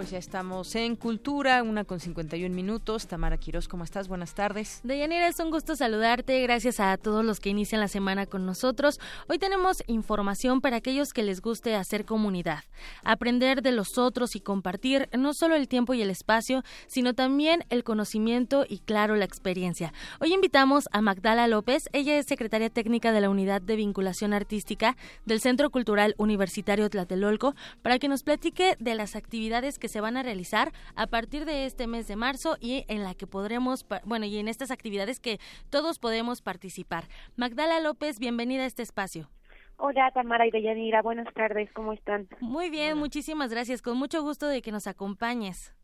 Pues ya estamos en Cultura, una con 51 minutos. Tamara Quiroz, ¿cómo estás? Buenas tardes. Deyanira, es un gusto saludarte. Gracias a todos los que inician la semana con nosotros. Hoy tenemos información para aquellos que les guste hacer comunidad, aprender de los otros y compartir no solo el tiempo y el espacio, sino también el conocimiento y, claro, la experiencia. Hoy invitamos a Magdala López. Ella es secretaria técnica de la Unidad de Vinculación Artística del Centro Cultural Universitario Tlatelolco para que nos platique de las actividades que se van a realizar a partir de este mes de marzo y en la que podremos, bueno, y en estas actividades que todos podemos participar. Magdala López, bienvenida a este espacio. Hola Tamara y Deyanira, buenas tardes, ¿cómo están? Muy bien, muchísimas gracias, con mucho gusto de que nos acompañes.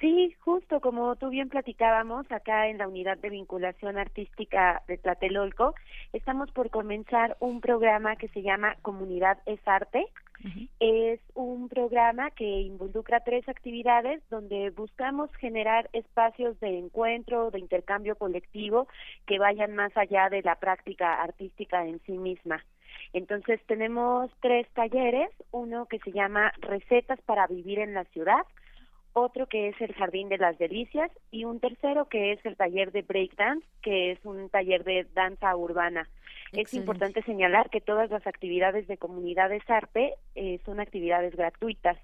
Sí, justo como tú bien platicábamos acá en la unidad de vinculación artística de Tlatelolco, estamos por comenzar un programa que se llama Comunidad es Arte. Es un programa que involucra tres actividades donde buscamos generar espacios de encuentro, de intercambio colectivo que vayan más allá de la práctica artística en sí misma. Entonces tenemos tres talleres, uno que se llama Recetas para vivir en la ciudad, otro que es el Jardín de las Delicias y un tercero que es el taller de breakdance, que es un taller de danza urbana. Es importante señalar que todas las actividades de comunidades arte eh, son actividades gratuitas.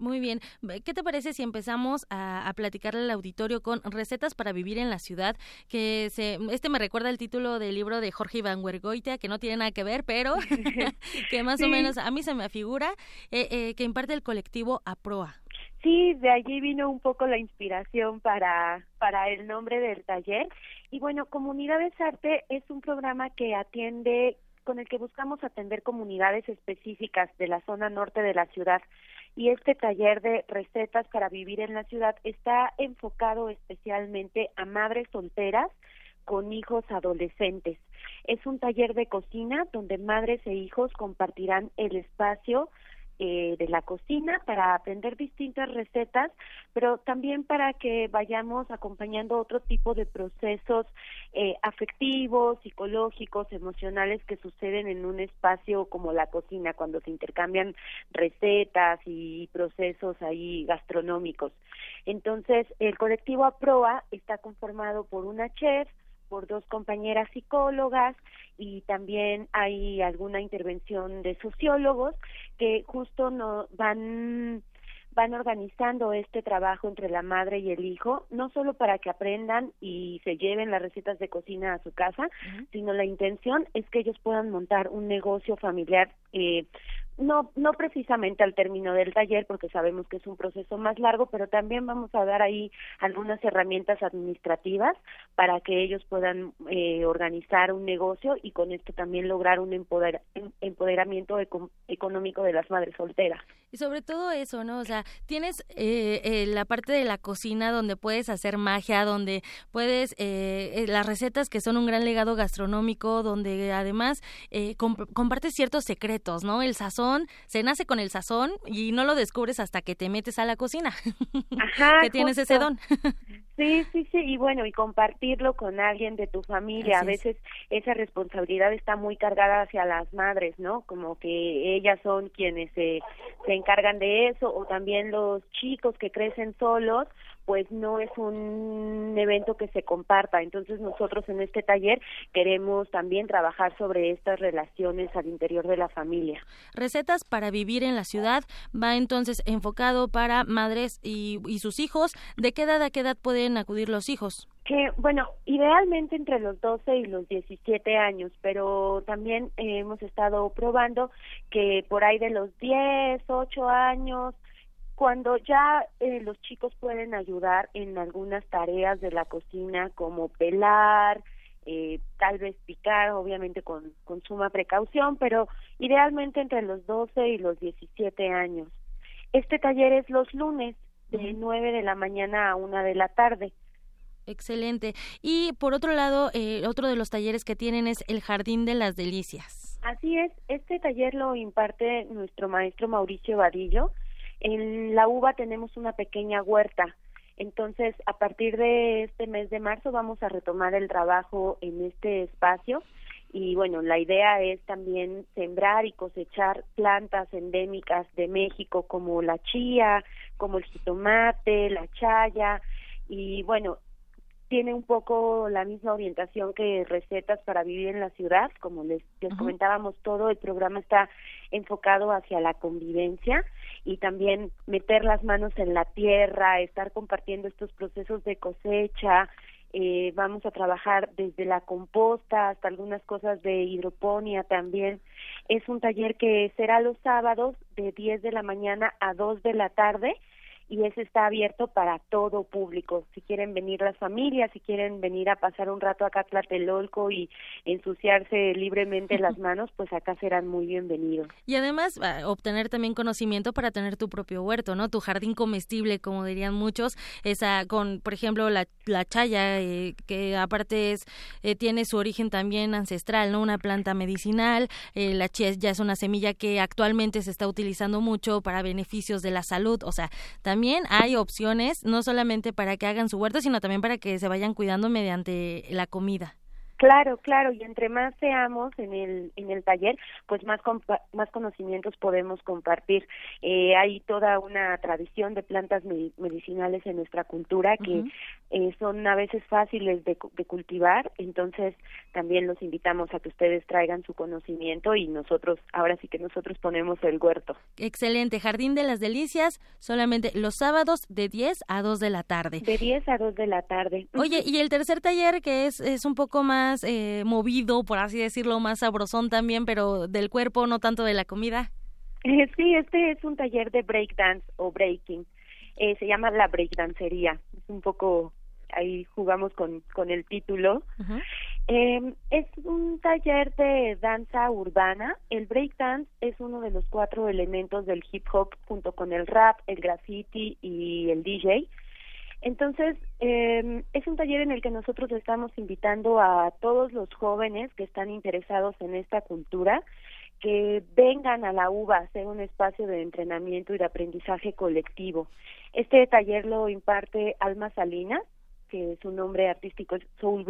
Muy bien. ¿Qué te parece si empezamos a, a platicarle al auditorio con recetas para vivir en la ciudad? Que se, este me recuerda el título del libro de Jorge Iván Huergoitia, que no tiene nada que ver, pero que más o menos a mí se me figura, eh, eh, que imparte el colectivo APROA. Sí, de allí vino un poco la inspiración para, para el nombre del taller. Y bueno, Comunidades Arte es un programa que atiende, con el que buscamos atender comunidades específicas de la zona norte de la ciudad. Y este taller de recetas para vivir en la ciudad está enfocado especialmente a madres solteras con hijos adolescentes. Es un taller de cocina donde madres e hijos compartirán el espacio eh, de la cocina para aprender distintas recetas, pero también para que vayamos acompañando otro tipo de procesos eh, afectivos, psicológicos, emocionales que suceden en un espacio como la cocina, cuando se intercambian recetas y procesos ahí gastronómicos. Entonces, el colectivo APROA está conformado por una chef, por dos compañeras psicólogas y también hay alguna intervención de sociólogos que justo no van van organizando este trabajo entre la madre y el hijo, no solo para que aprendan y se lleven las recetas de cocina a su casa, sino la intención es que ellos puedan montar un negocio familiar eh, no, no precisamente al término del taller, porque sabemos que es un proceso más largo, pero también vamos a dar ahí algunas herramientas administrativas para que ellos puedan eh, organizar un negocio y con esto también lograr un empoderamiento económico de las madres solteras. Y sobre todo eso, ¿no? O sea, tienes eh, eh, la parte de la cocina donde puedes hacer magia, donde puedes, las recetas que son un gran legado gastronómico, donde además compartes ciertos secretos, ¿no? El sazón, se nace con el sazón y no lo descubres hasta que te metes a la cocina. Ajá. que tienes ese don. Sí, sí, sí, y bueno, y compartirlo con alguien de tu familia. a veces esa responsabilidad está muy cargada hacia las madres, ¿no? Como que ellas son quienes se, se encargan de eso, o también los chicos que crecen solos, pues no es un evento que se comparta. Entonces nosotros en este taller queremos también trabajar sobre estas relaciones al interior de la familia. Recetas para vivir en la ciudad va entonces enfocado para madres y, y sus hijos. ¿De qué edad a qué edad pueden acudir los hijos? Que, bueno, idealmente entre los 12 y los 17 años, pero también hemos estado probando que por ahí de los 10, 8 años, cuando ya eh, los chicos pueden ayudar en algunas tareas de la cocina como pelar, eh, tal vez picar, obviamente con, con suma precaución, pero idealmente entre los 12 y los 17 años. Este taller es los lunes de 9 de la mañana a 1 de la tarde. Excelente. Y por otro lado, eh, otro de los talleres que tienen es el Jardín de las Delicias. Así es, este taller lo imparte nuestro maestro Mauricio Vadillo en la uva tenemos una pequeña huerta. Entonces, a partir de este mes de marzo vamos a retomar el trabajo en este espacio y bueno, la idea es también sembrar y cosechar plantas endémicas de México como la chía, como el jitomate, la chaya y bueno, tiene un poco la misma orientación que recetas para vivir en la ciudad, como les, comentábamos, todo el programa está enfocado hacia la convivencia y también meter las manos en la tierra, estar compartiendo estos procesos de cosecha, eh, vamos a trabajar desde la composta hasta algunas cosas de hidroponía también. Es un taller que será los sábados de 10 de la mañana a 2 de la tarde y ese está abierto para todo público. Si quieren venir las familias, si quieren venir a pasar un rato acá a Tlatelolco y ensuciarse libremente las manos, pues acá serán muy bienvenidos. Y además obtener también conocimiento para tener tu propio huerto, ¿no? Tu jardín comestible, como dirían muchos, esa con, por ejemplo, la, la chaya, eh, que aparte es eh, tiene su origen también ancestral, ¿no? Una planta medicinal, eh, la chía ya es una semilla que actualmente se está utilizando mucho para beneficios de la salud, o sea, también también hay opciones, no solamente para que hagan su huerto, sino también para que se vayan cuidando mediante la comida. Claro, claro, y entre más seamos en el en el taller, pues más más conocimientos podemos compartir. Eh, hay toda una tradición de plantas medicinales en nuestra cultura que eh, son a veces fáciles de, de, cultivar, entonces también los invitamos a que ustedes traigan su conocimiento y nosotros, ahora sí que nosotros ponemos el huerto. Excelente, Jardín de las Delicias, solamente los sábados de 10 a 2 de la tarde. De 10 a 2 de la tarde. Oye, y el tercer taller que es, es un poco más eh, movido, por así decirlo, más sabrosón también, pero del cuerpo, no tanto de la comida. Eh, sí, este es un taller de breakdance o breaking. Eh, se llama la breakdancería. Es un poco ahí jugamos con, con el título. Em, es un taller de danza urbana. El breakdance es uno de los cuatro elementos del hip hop junto con el rap, el graffiti y el DJ. Entonces, eh, es un taller en el que nosotros estamos invitando a todos los jóvenes que están interesados en esta cultura que vengan a la UBA a hacer un espacio de entrenamiento y de aprendizaje colectivo. Este taller lo imparte Alma Salinas, que su nombre artístico es Soul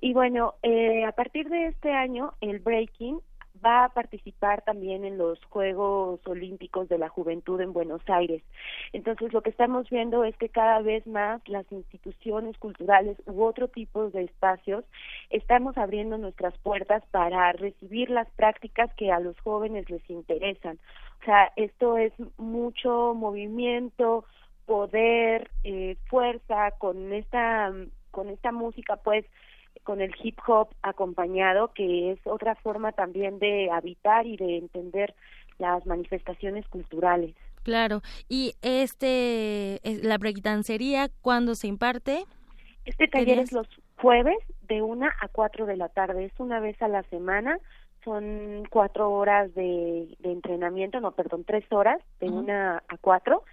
Y bueno, eh, a partir de este año, el breaking va a participar también en los Juegos Olímpicos de la Juventud en Buenos Aires. Entonces, lo que estamos viendo es que cada vez más las instituciones culturales u otro tipo de espacios estamos abriendo nuestras puertas para recibir las prácticas que a los jóvenes les interesan. O sea, esto es mucho movimiento, poder, eh, fuerza con esta con esta música, pues con el hip hop acompañado, que es otra forma también de habitar y de entender las manifestaciones culturales. Claro. ¿Y este, la breakdancería, cuándo se imparte? Este taller es los jueves de una a cuatro de la tarde. Es una vez a la semana. Son cuatro horas de, entrenamiento, no, perdón, tres horas de una a cuatro.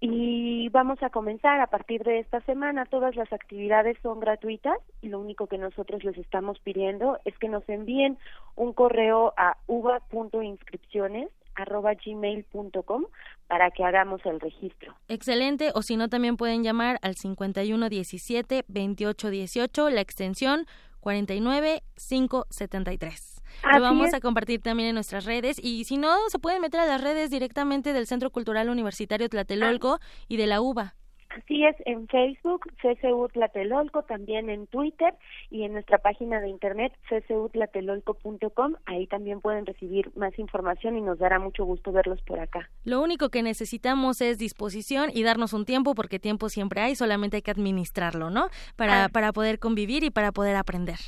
Y vamos a comenzar a partir de esta semana. Todas las actividades son gratuitas y lo único que nosotros les estamos pidiendo es que nos envíen un correo a uva.inscripciones arroba gmail.com para que hagamos el registro. Excelente, o si no también pueden llamar al 5117 2818, la extensión 49573. Lo vamos a compartir también en nuestras redes y si no, se pueden meter a las redes directamente del Centro Cultural Universitario Tlatelolco y de la UBA. Así es, en Facebook, CCU Tlatelolco, también en Twitter y en nuestra página de internet, ccutlatelolco.com. Ahí también pueden recibir más información y nos dará mucho gusto verlos por acá. Lo único que necesitamos es disposición y darnos un tiempo, porque tiempo siempre hay, solamente hay que administrarlo, ¿no? Para, para poder convivir y para poder aprender.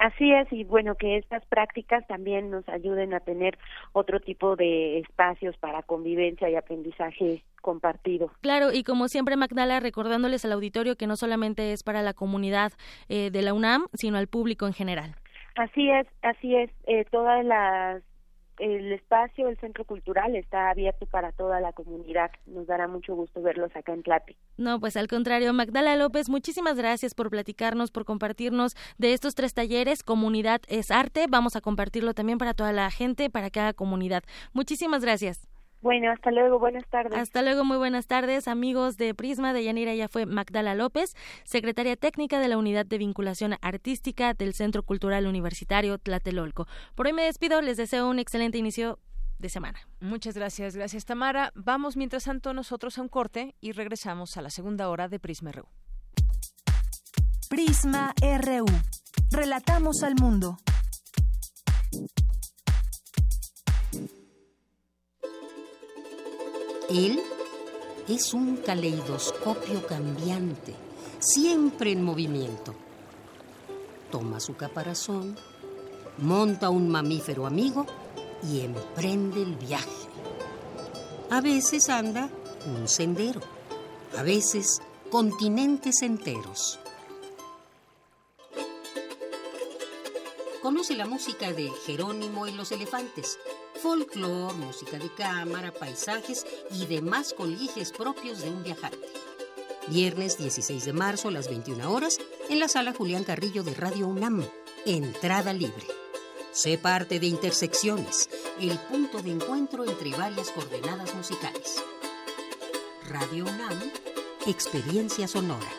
Así es, y bueno, que estas prácticas también nos ayuden a tener otro tipo de espacios para convivencia y aprendizaje compartido. Claro, y como siempre, Magdala, recordándoles al auditorio que no solamente es para la comunidad eh, de la UNAM, sino al público en general. Así es, así es. Eh, todas las el espacio, el centro cultural está abierto para toda la comunidad. Nos dará mucho gusto verlos acá en Tlate. No, pues al contrario, Magdala López, muchísimas gracias por platicarnos, por compartirnos de estos tres talleres. Comunidad es arte. Vamos a compartirlo también para toda la gente, para cada comunidad. Muchísimas gracias. Bueno, hasta luego, buenas tardes. Hasta luego, muy buenas tardes, amigos de Prisma. De Yanira ya fue Magdala López, secretaria técnica de la Unidad de Vinculación Artística del Centro Cultural Universitario Tlatelolco. Por hoy me despido, les deseo un excelente inicio de semana. Muchas gracias, gracias Tamara. Vamos mientras tanto nosotros a un corte y regresamos a la segunda hora de Prisma RU. Prisma RU. Relatamos al mundo. Él es un caleidoscopio cambiante, siempre en movimiento. Toma su caparazón, monta un mamífero amigo y emprende el viaje. A veces anda un sendero, a veces continentes enteros. Conoce la música de Jerónimo y los elefantes folclore, música de cámara, paisajes y demás coliges propios de un viajante. Viernes 16 de marzo a las 21 horas en la sala Julián Carrillo de Radio UNAM. Entrada libre. Sé parte de Intersecciones, el punto de encuentro entre varias coordenadas musicales. Radio UNAM, experiencia sonora.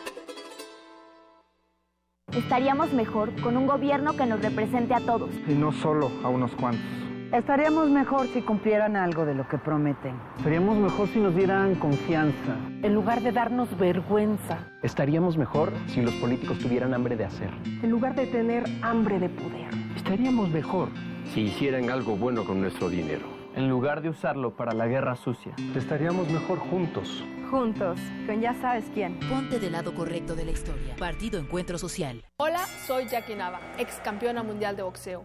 Estaríamos mejor con un gobierno que nos represente a todos. Y no solo a unos cuantos. Estaríamos mejor si cumplieran algo de lo que prometen. Estaríamos mejor si nos dieran confianza. En lugar de darnos vergüenza. Estaríamos mejor si los políticos tuvieran hambre de hacer. En lugar de tener hambre de poder. Estaríamos mejor si hicieran algo bueno con nuestro dinero. En lugar de usarlo para la guerra sucia. Estaríamos mejor juntos. Juntos, con ya sabes quién. Ponte del lado correcto de la historia. Partido Encuentro Social. Hola, soy Jackie Nava, ex campeona mundial de boxeo.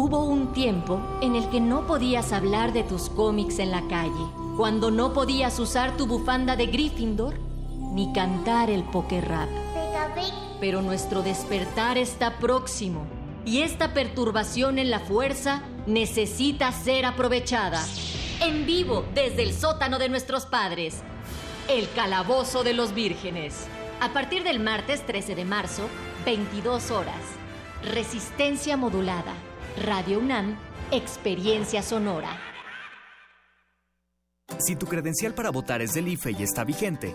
Hubo un tiempo en el que no podías hablar de tus cómics en la calle, cuando no podías usar tu bufanda de Gryffindor ni cantar el poker rap. Pero nuestro despertar está próximo y esta perturbación en la fuerza necesita ser aprovechada. En vivo desde el sótano de nuestros padres, el Calabozo de los Vírgenes. A partir del martes 13 de marzo, 22 horas. Resistencia modulada Radio UNAM, Experiencia Sonora. Si tu credencial para votar es del IFE y está vigente,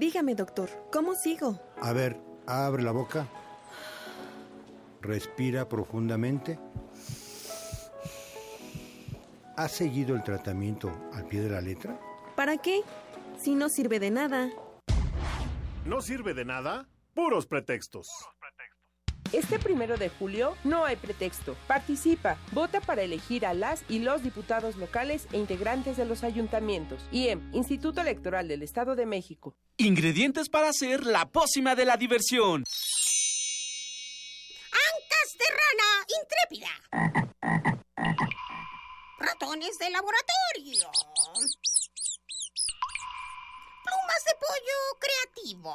Dígame, doctor, ¿cómo sigo? A ver, abre la boca. Respira profundamente. ¿Has seguido el tratamiento al pie de la letra? ¿Para qué? Si no sirve de nada. ¿No sirve de nada? Puros pretextos. Este primero de julio no hay pretexto. Participa, vota para elegir a las y los diputados locales e integrantes de los ayuntamientos. IEM, Instituto Electoral del Estado de México. Ingredientes para hacer la pócima de la diversión. Ancas de rana intrépida. Ratones de laboratorio. Plumas de pollo creativo.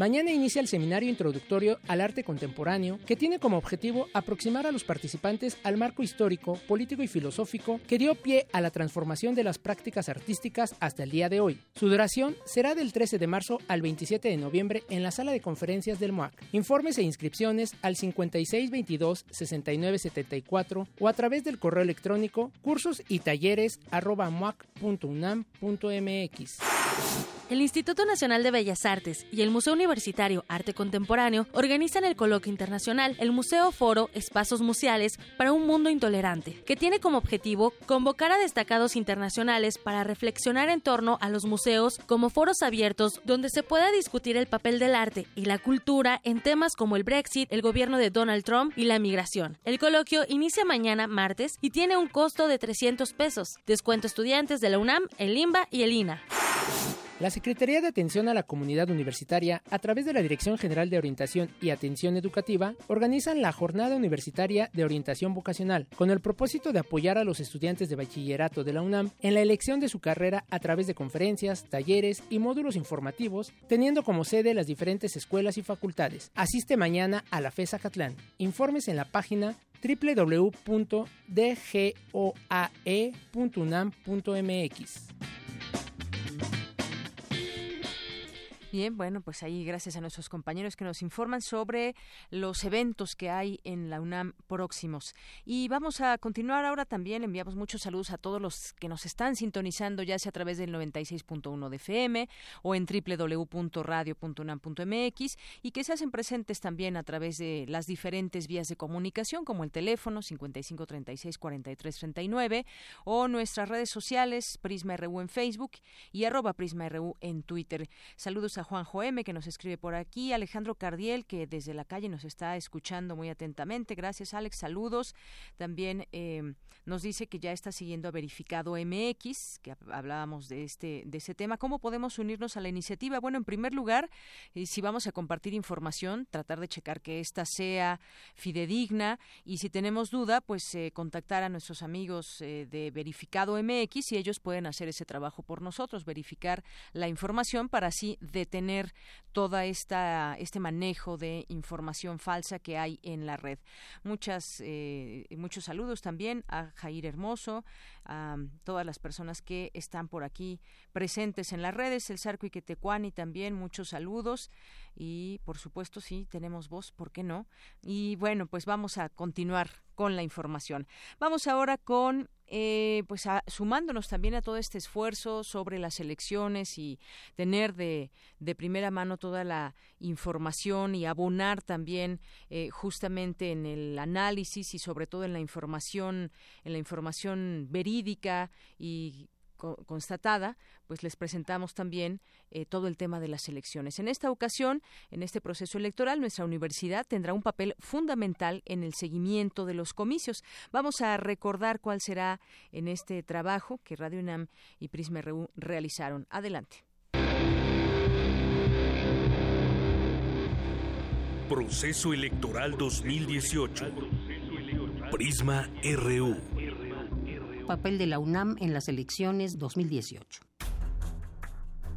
Mañana inicia el seminario introductorio al arte contemporáneo que tiene como objetivo aproximar a los participantes al marco histórico, político y filosófico que dio pie a la transformación de las prácticas artísticas hasta el día de hoy. Su duración será del 13 de marzo al 27 de noviembre en la sala de conferencias del MOAC. Informes e inscripciones al 5622-6974 o a través del correo electrónico cursos y talleres El Instituto Nacional de Bellas Artes y el Museo Universitario Arte Contemporáneo organizan el coloquio internacional El Museo Foro Espacios Museales para un Mundo Intolerante, que tiene como objetivo convocar a destacados internacionales para reflexionar en torno a los museos como foros abiertos donde se pueda discutir el papel del arte y la cultura en temas como el Brexit, el gobierno de Donald Trump y la migración. El coloquio inicia mañana martes y tiene un costo de 300 pesos. Descuento estudiantes de la UNAM, el LIMBA y el INA. La Secretaría de Atención a la Comunidad Universitaria, a través de la Dirección General de Orientación y Atención Educativa, organizan la Jornada Universitaria de Orientación Vocacional, con el propósito de apoyar a los estudiantes de bachillerato de la UNAM en la elección de su carrera a través de conferencias, talleres y módulos informativos, teniendo como sede las diferentes escuelas y facultades. Asiste mañana a la FESA Catlán. Informes en la página www.dgoae.unam.mx. Bien, bueno, pues ahí gracias a nuestros compañeros que nos informan sobre los eventos que hay en la UNAM próximos. Y vamos a continuar ahora también. Enviamos muchos saludos a todos los que nos están sintonizando, ya sea a través del 96.1 de FM o en www.radio.unam.mx y que se hacen presentes también a través de las diferentes vías de comunicación, como el teléfono 5536-4339 o nuestras redes sociales, Prisma RU en Facebook y arroba Prisma RU en Twitter. Saludos a Juanjo M, que nos escribe por aquí, Alejandro Cardiel, que desde la calle nos está escuchando muy atentamente. Gracias, Alex. Saludos. También eh, nos dice que ya está siguiendo a Verificado MX, que hablábamos de este, de ese tema. ¿Cómo podemos unirnos a la iniciativa? Bueno, en primer lugar, eh, si vamos a compartir información, tratar de checar que ésta sea fidedigna y si tenemos duda, pues eh, contactar a nuestros amigos de Verificado MX y ellos pueden hacer ese trabajo por nosotros, verificar la información para así determinar detener toda esta este manejo de información falsa que hay en la red. Muchas eh, muchos saludos también a Jair Hermoso, a todas las personas que están por aquí presentes en las redes, el Sarco y también muchos saludos y por supuesto sí tenemos voz, ¿por qué no? Y bueno, pues vamos a continuar con la información. Vamos ahora con eh, pues sumándonos también a todo este esfuerzo sobre las elecciones y tener de, de primera mano toda la información y abonar también eh, justamente en el análisis y sobre todo en la información en la información verídica y constatada, pues les presentamos también eh, todo el tema de las elecciones. En esta ocasión, en este proceso electoral, nuestra universidad tendrá un papel fundamental en el seguimiento de los comicios. Vamos a recordar cuál será en este trabajo que Radio UNAM y Prisma RU realizaron. Adelante. Proceso Electoral 2018. Prisma RU papel de la UNAM en las elecciones 2018.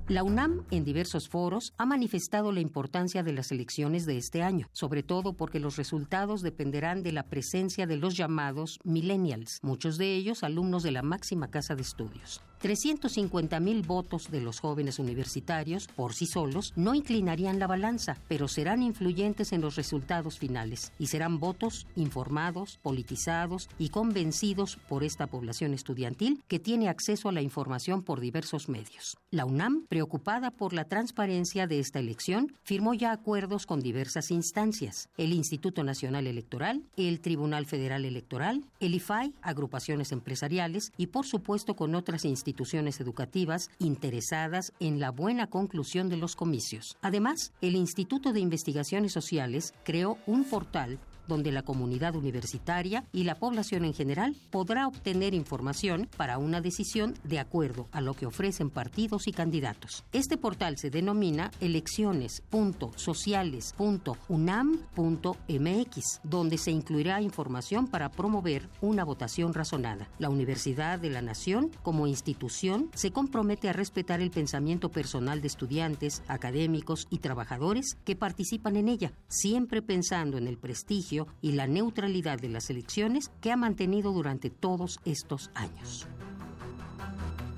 La UNAM, en diversos foros, ha manifestado la importancia de las elecciones de este año, sobre todo porque los resultados dependerán de la presencia de los llamados millennials, muchos de ellos alumnos de la máxima casa de estudios. 350 mil votos de los jóvenes universitarios, por sí solos, no inclinarían la balanza, pero serán influyentes en los resultados finales y serán votos informados, politizados y convencidos por esta población estudiantil que tiene acceso a la información por diversos medios. La UNAM preocupada por la transparencia de esta elección, firmó ya acuerdos con diversas instancias, el Instituto Nacional Electoral, el Tribunal Federal Electoral, el IFAI, agrupaciones empresariales y por supuesto con otras instituciones educativas interesadas en la buena conclusión de los comicios. Además, el Instituto de Investigaciones Sociales creó un portal donde la comunidad universitaria y la población en general podrá obtener información para una decisión de acuerdo a lo que ofrecen partidos y candidatos. Este portal se denomina elecciones.sociales.unam.mx, donde se incluirá información para promover una votación razonada. La Universidad de la Nación, como institución, se compromete a respetar el pensamiento personal de estudiantes, académicos y trabajadores que participan en ella, siempre pensando en el prestigio y la neutralidad de las elecciones que ha mantenido durante todos estos años.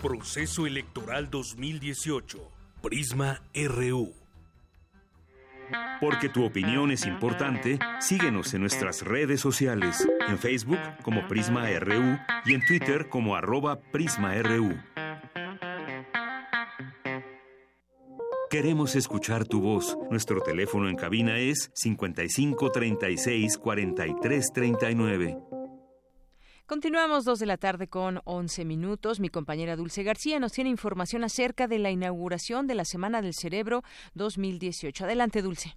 Proceso Electoral 2018. Prisma RU. Porque tu opinión es importante, síguenos en nuestras redes sociales, en Facebook como Prisma RU y en Twitter como arroba PrismaRU. Queremos escuchar tu voz. Nuestro teléfono en cabina es 55 36 43 39. Continuamos dos de la tarde con 11 minutos. Mi compañera Dulce García nos tiene información acerca de la inauguración de la Semana del Cerebro 2018. Adelante, Dulce.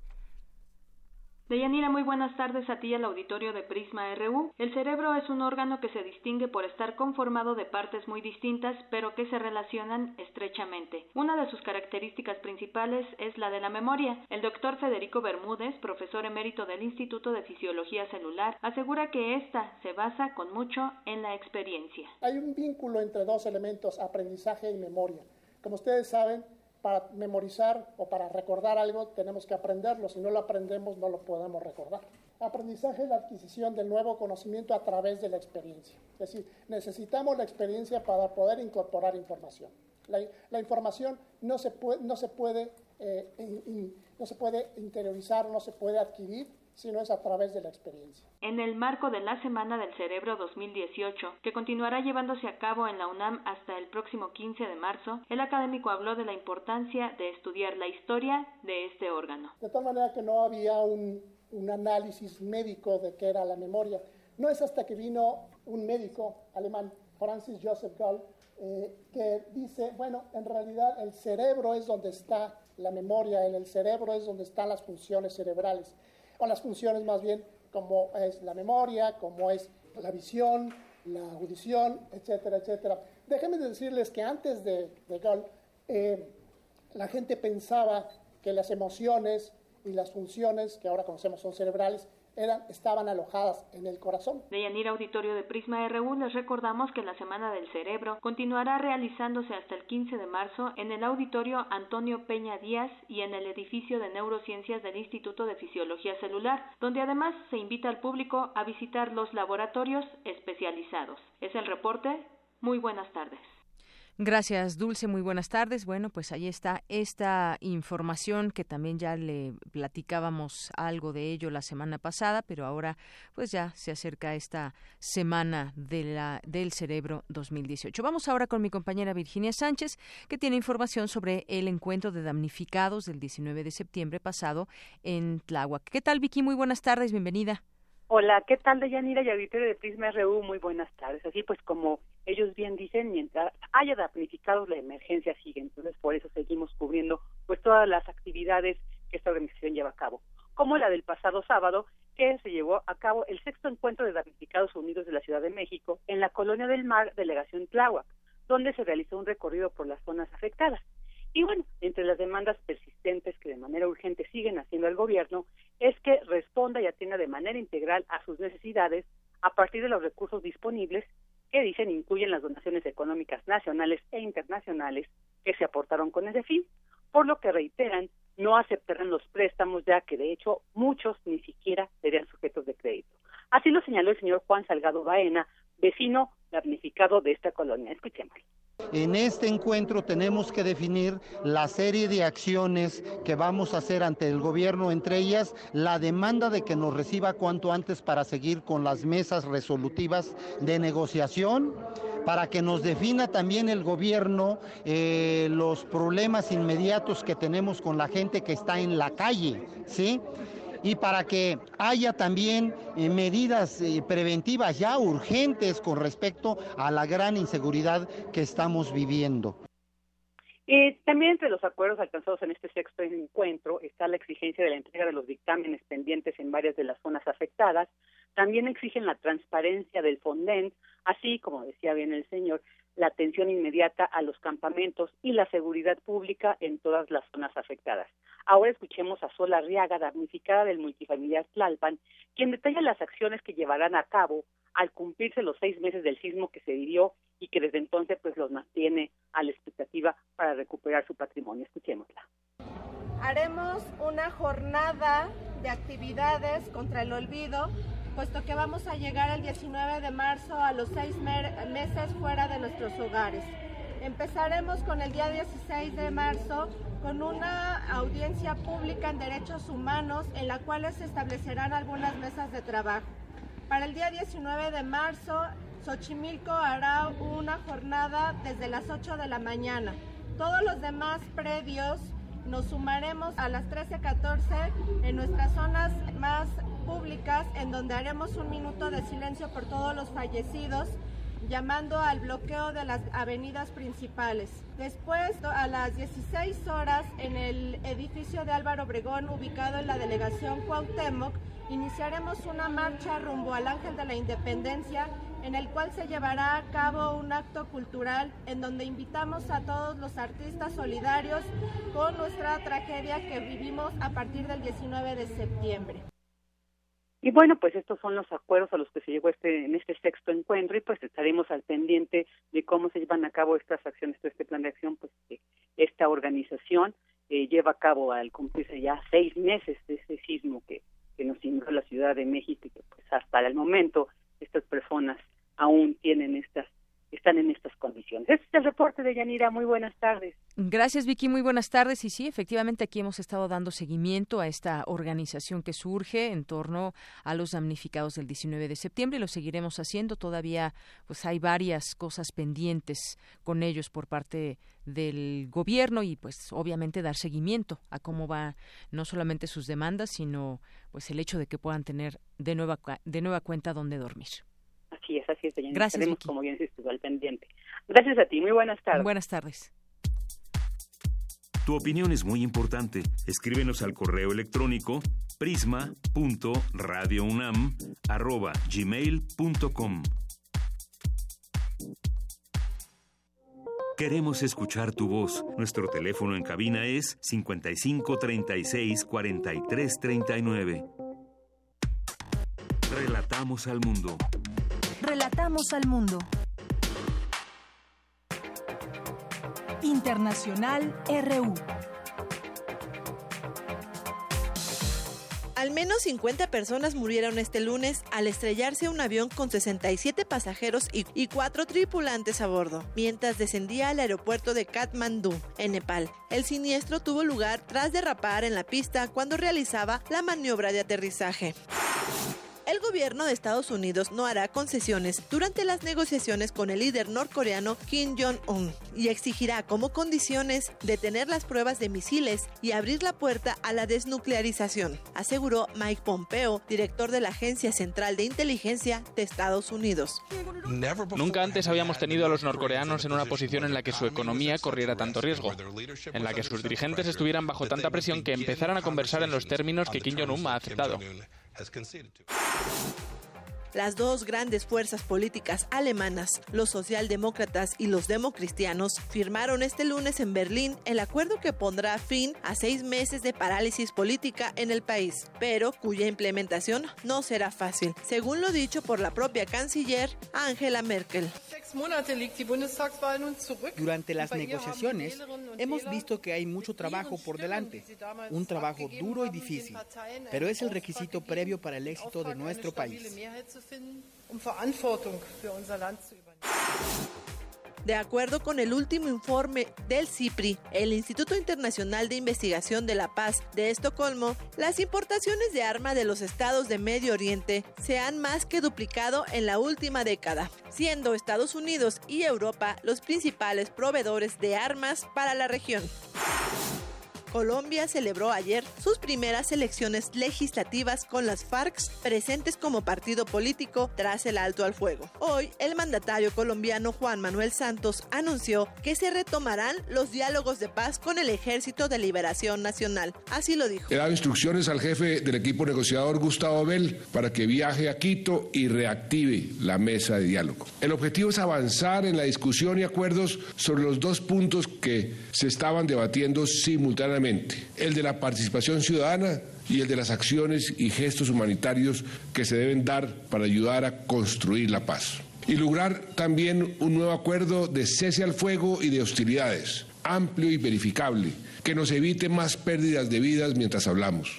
Deyanira, muy buenas tardes a ti y al auditorio de Prisma RU. El cerebro es un órgano que se distingue por estar conformado de partes muy distintas, pero que se relacionan estrechamente. Una de sus características principales es la de la memoria. El doctor Federico Bermúdez, profesor emérito del Instituto de Fisiología Celular, asegura que esta se basa con mucho en la experiencia. Hay un vínculo entre dos elementos, aprendizaje y memoria. Como ustedes saben, para memorizar o para recordar algo tenemos que aprenderlo, si no lo aprendemos no lo podemos recordar. Aprendizaje es la adquisición del nuevo conocimiento a través de la experiencia. Es decir, necesitamos la experiencia para poder incorporar información. La, información no se puede, no se puede, eh, no se puede interiorizar, no se puede adquirir sino es a través de la experiencia. En el marco de la Semana del Cerebro 2018, que continuará llevándose a cabo en la UNAM hasta el próximo 15 de marzo, el académico habló de la importancia de estudiar la historia de este órgano. De tal manera que no había un, análisis médico de qué era la memoria. No es hasta que vino un médico alemán, Francis Joseph Gall, eh, que dice, bueno, en realidad el cerebro es donde está la memoria, en el cerebro es donde están las funciones cerebrales o las funciones más bien como es la memoria, como es la visión, la audición, etcétera, etcétera. Déjenme decirles que antes de, de eh, la gente pensaba que las emociones y las funciones que ahora conocemos son cerebrales estaban alojadas en el corazón. De Yanira Auditorio de Prisma RU les recordamos que la Semana del Cerebro continuará realizándose hasta el 15 de marzo en el Auditorio Antonio Peña Díaz y en el edificio de neurociencias del Instituto de Fisiología Celular, donde además se invita al público a visitar los laboratorios especializados. Es el reporte. Muy buenas tardes. Gracias, Dulce. Muy buenas tardes. Bueno, pues ahí está esta información que también ya le platicábamos algo de ello la semana pasada, pero ahora pues ya se acerca esta semana de la, del cerebro 2018. Vamos ahora con mi compañera Virginia Sánchez, que tiene información sobre el encuentro de damnificados del 19 de septiembre pasado en Tláhuac. ¿Qué tal, Vicky? Muy buenas tardes. Bienvenida. Hola, ¿qué tal, Deyanira y auditorio de Prisma RU? Muy buenas tardes. Así pues, como ellos bien dicen, mientras haya damnificados, la emergencia sigue. Entonces, por eso seguimos cubriendo pues todas las actividades que esta organización lleva a cabo. Como la del pasado sábado, que se llevó a cabo el sexto encuentro de damnificados unidos de la Ciudad de México en la Colonia del Mar, delegación Tláhuac, donde se realizó un recorrido por las zonas afectadas. Y bueno, entre las demandas persistentes que de manera urgente siguen haciendo el gobierno es que responda y atienda de manera integral a sus necesidades a partir de los recursos disponibles que dicen incluyen las donaciones económicas nacionales e internacionales que se aportaron con ese fin, por lo que reiteran no aceptarán los préstamos ya que de hecho muchos ni siquiera serían sujetos de crédito. Así lo señaló el señor Juan Salgado Baena, vecino damnificado de esta colonia. Escuchemos. En este encuentro tenemos que definir la serie de acciones que vamos a hacer ante el gobierno, entre ellas la demanda de que nos reciba cuanto antes para seguir con las mesas resolutivas de negociación, para que nos defina también el gobierno eh, los problemas inmediatos que tenemos con la gente que está en la calle, ¿sí? Y para que haya también eh, medidas eh, preventivas ya urgentes con respecto a la gran inseguridad que estamos viviendo. Y también entre los acuerdos alcanzados en este sexto encuentro está la exigencia de la entrega de los dictámenes pendientes en varias de las zonas afectadas. También exigen la transparencia del Fonden, así como decía bien el señor, la atención inmediata a los campamentos y la seguridad pública en todas las zonas afectadas. Ahora escuchemos a Sola Riaga, damnificada del multifamiliar Tlalpan, quien detalla las acciones que llevarán a cabo al cumplirse los seis meses del sismo que se vivió y que desde entonces pues los mantiene a la expectativa para recuperar su patrimonio. Escuchémosla. Haremos una jornada de actividades contra el olvido puesto que vamos a llegar el 19 de marzo a los seis meses fuera de hogares. Empezaremos con el día 16 de marzo con una audiencia pública en derechos humanos en la cual se establecerán algunas mesas de trabajo. Para el día 19 de marzo, Xochimilco hará una jornada desde las 8 de la mañana. Todos los demás predios nos sumaremos a las 13.14 en nuestras zonas más públicas en donde haremos un minuto de silencio por todos los fallecidos llamando al bloqueo de las avenidas principales. Después, a las 16 horas, en el edificio de Álvaro Obregón, ubicado en la delegación Cuauhtémoc, iniciaremos una marcha rumbo al Ángel de la Independencia, en el cual se llevará a cabo un acto cultural en donde invitamos a todos los artistas solidarios con nuestra tragedia que vivimos a partir del 19 de septiembre. Y bueno, pues estos son los acuerdos a los que se llegó este, en este sexto encuentro y pues estaremos al pendiente de cómo se llevan a cabo estas acciones, este plan de acción, pues que esta organización eh, lleva a cabo al cumplirse ya seis meses de ese sismo que, que nos inundó la Ciudad de México y que pues hasta el momento estas personas aún tienen estas están en estas condiciones. Este es el reporte de Yanira. Muy buenas tardes. Gracias, Vicky. Muy buenas tardes. Y sí, efectivamente, aquí hemos estado dando seguimiento a esta organización que surge en torno a los damnificados del 19 de septiembre y lo seguiremos haciendo. Todavía, pues, hay varias cosas pendientes con ellos por parte del gobierno y, pues, obviamente dar seguimiento a cómo va no solamente sus demandas, sino, pues, el hecho de que puedan tener de nueva de nueva cuenta dónde dormir. Así es, así es. Gracias, Estaremos, como bien dices, al pendiente. Gracias a ti. Muy buenas tardes. Buenas tardes. Tu opinión es muy importante. Escríbenos al correo electrónico prisma.radiounam@gmail.com. Queremos escuchar tu voz. Nuestro teléfono en cabina es 55 36 43 39. Relatamos al mundo. Al mundo. Internacional RU. Al menos 50 personas murieron este lunes al estrellarse un avión con 67 pasajeros y, 4 tripulantes a bordo, mientras descendía al aeropuerto de Kathmandú, en Nepal. El siniestro tuvo lugar tras derrapar en la pista cuando realizaba la maniobra de aterrizaje el gobierno de Estados Unidos no hará concesiones durante las negociaciones con el líder norcoreano Kim Jong-un y exigirá como condiciones detener las pruebas de misiles y abrir la puerta a la desnuclearización, aseguró Mike Pompeo, director de la Agencia Central de Inteligencia de Estados Unidos. Nunca antes habíamos tenido a los norcoreanos en una posición en la que su economía corriera tanto riesgo, en la que sus dirigentes estuvieran bajo tanta presión que empezaran a conversar en los términos que Kim Jong-un ha aceptado. has conceded to. Las dos grandes fuerzas políticas alemanas, los socialdemócratas y los democristianos, firmaron este lunes en Berlín el acuerdo que pondrá fin a seis meses de parálisis política en el país, pero cuya implementación no será fácil, según lo dicho por la propia canciller Angela Merkel. Durante las negociaciones hemos visto que hay mucho trabajo por delante, un trabajo duro y difícil, pero es el requisito previo para el éxito de nuestro país. De acuerdo con el último informe del CIPRI, el Instituto Internacional de Investigación de la Paz de Estocolmo, las importaciones de armas de los estados de Medio Oriente se han más que duplicado en la última década, siendo Estados Unidos y Europa los principales proveedores de armas para la región. Colombia celebró ayer sus primeras elecciones legislativas con las FARC presentes como partido político tras el alto al fuego. Hoy, el mandatario colombiano Juan Manuel Santos anunció que se retomarán los diálogos de paz con el Ejército de Liberación Nacional. Así lo dijo. He dado instrucciones al jefe del equipo negociador Gustavo Bell para que viaje a Quito y reactive la mesa de diálogo. El objetivo es avanzar en la discusión y acuerdos sobre los dos puntos que se estaban debatiendo simultáneamente el de la participación ciudadana y el de las acciones y gestos humanitarios que se deben dar para ayudar a construir la paz. Y lograr también un nuevo acuerdo de cese al fuego y de hostilidades, amplio y verificable, que nos evite más pérdidas de vidas mientras hablamos.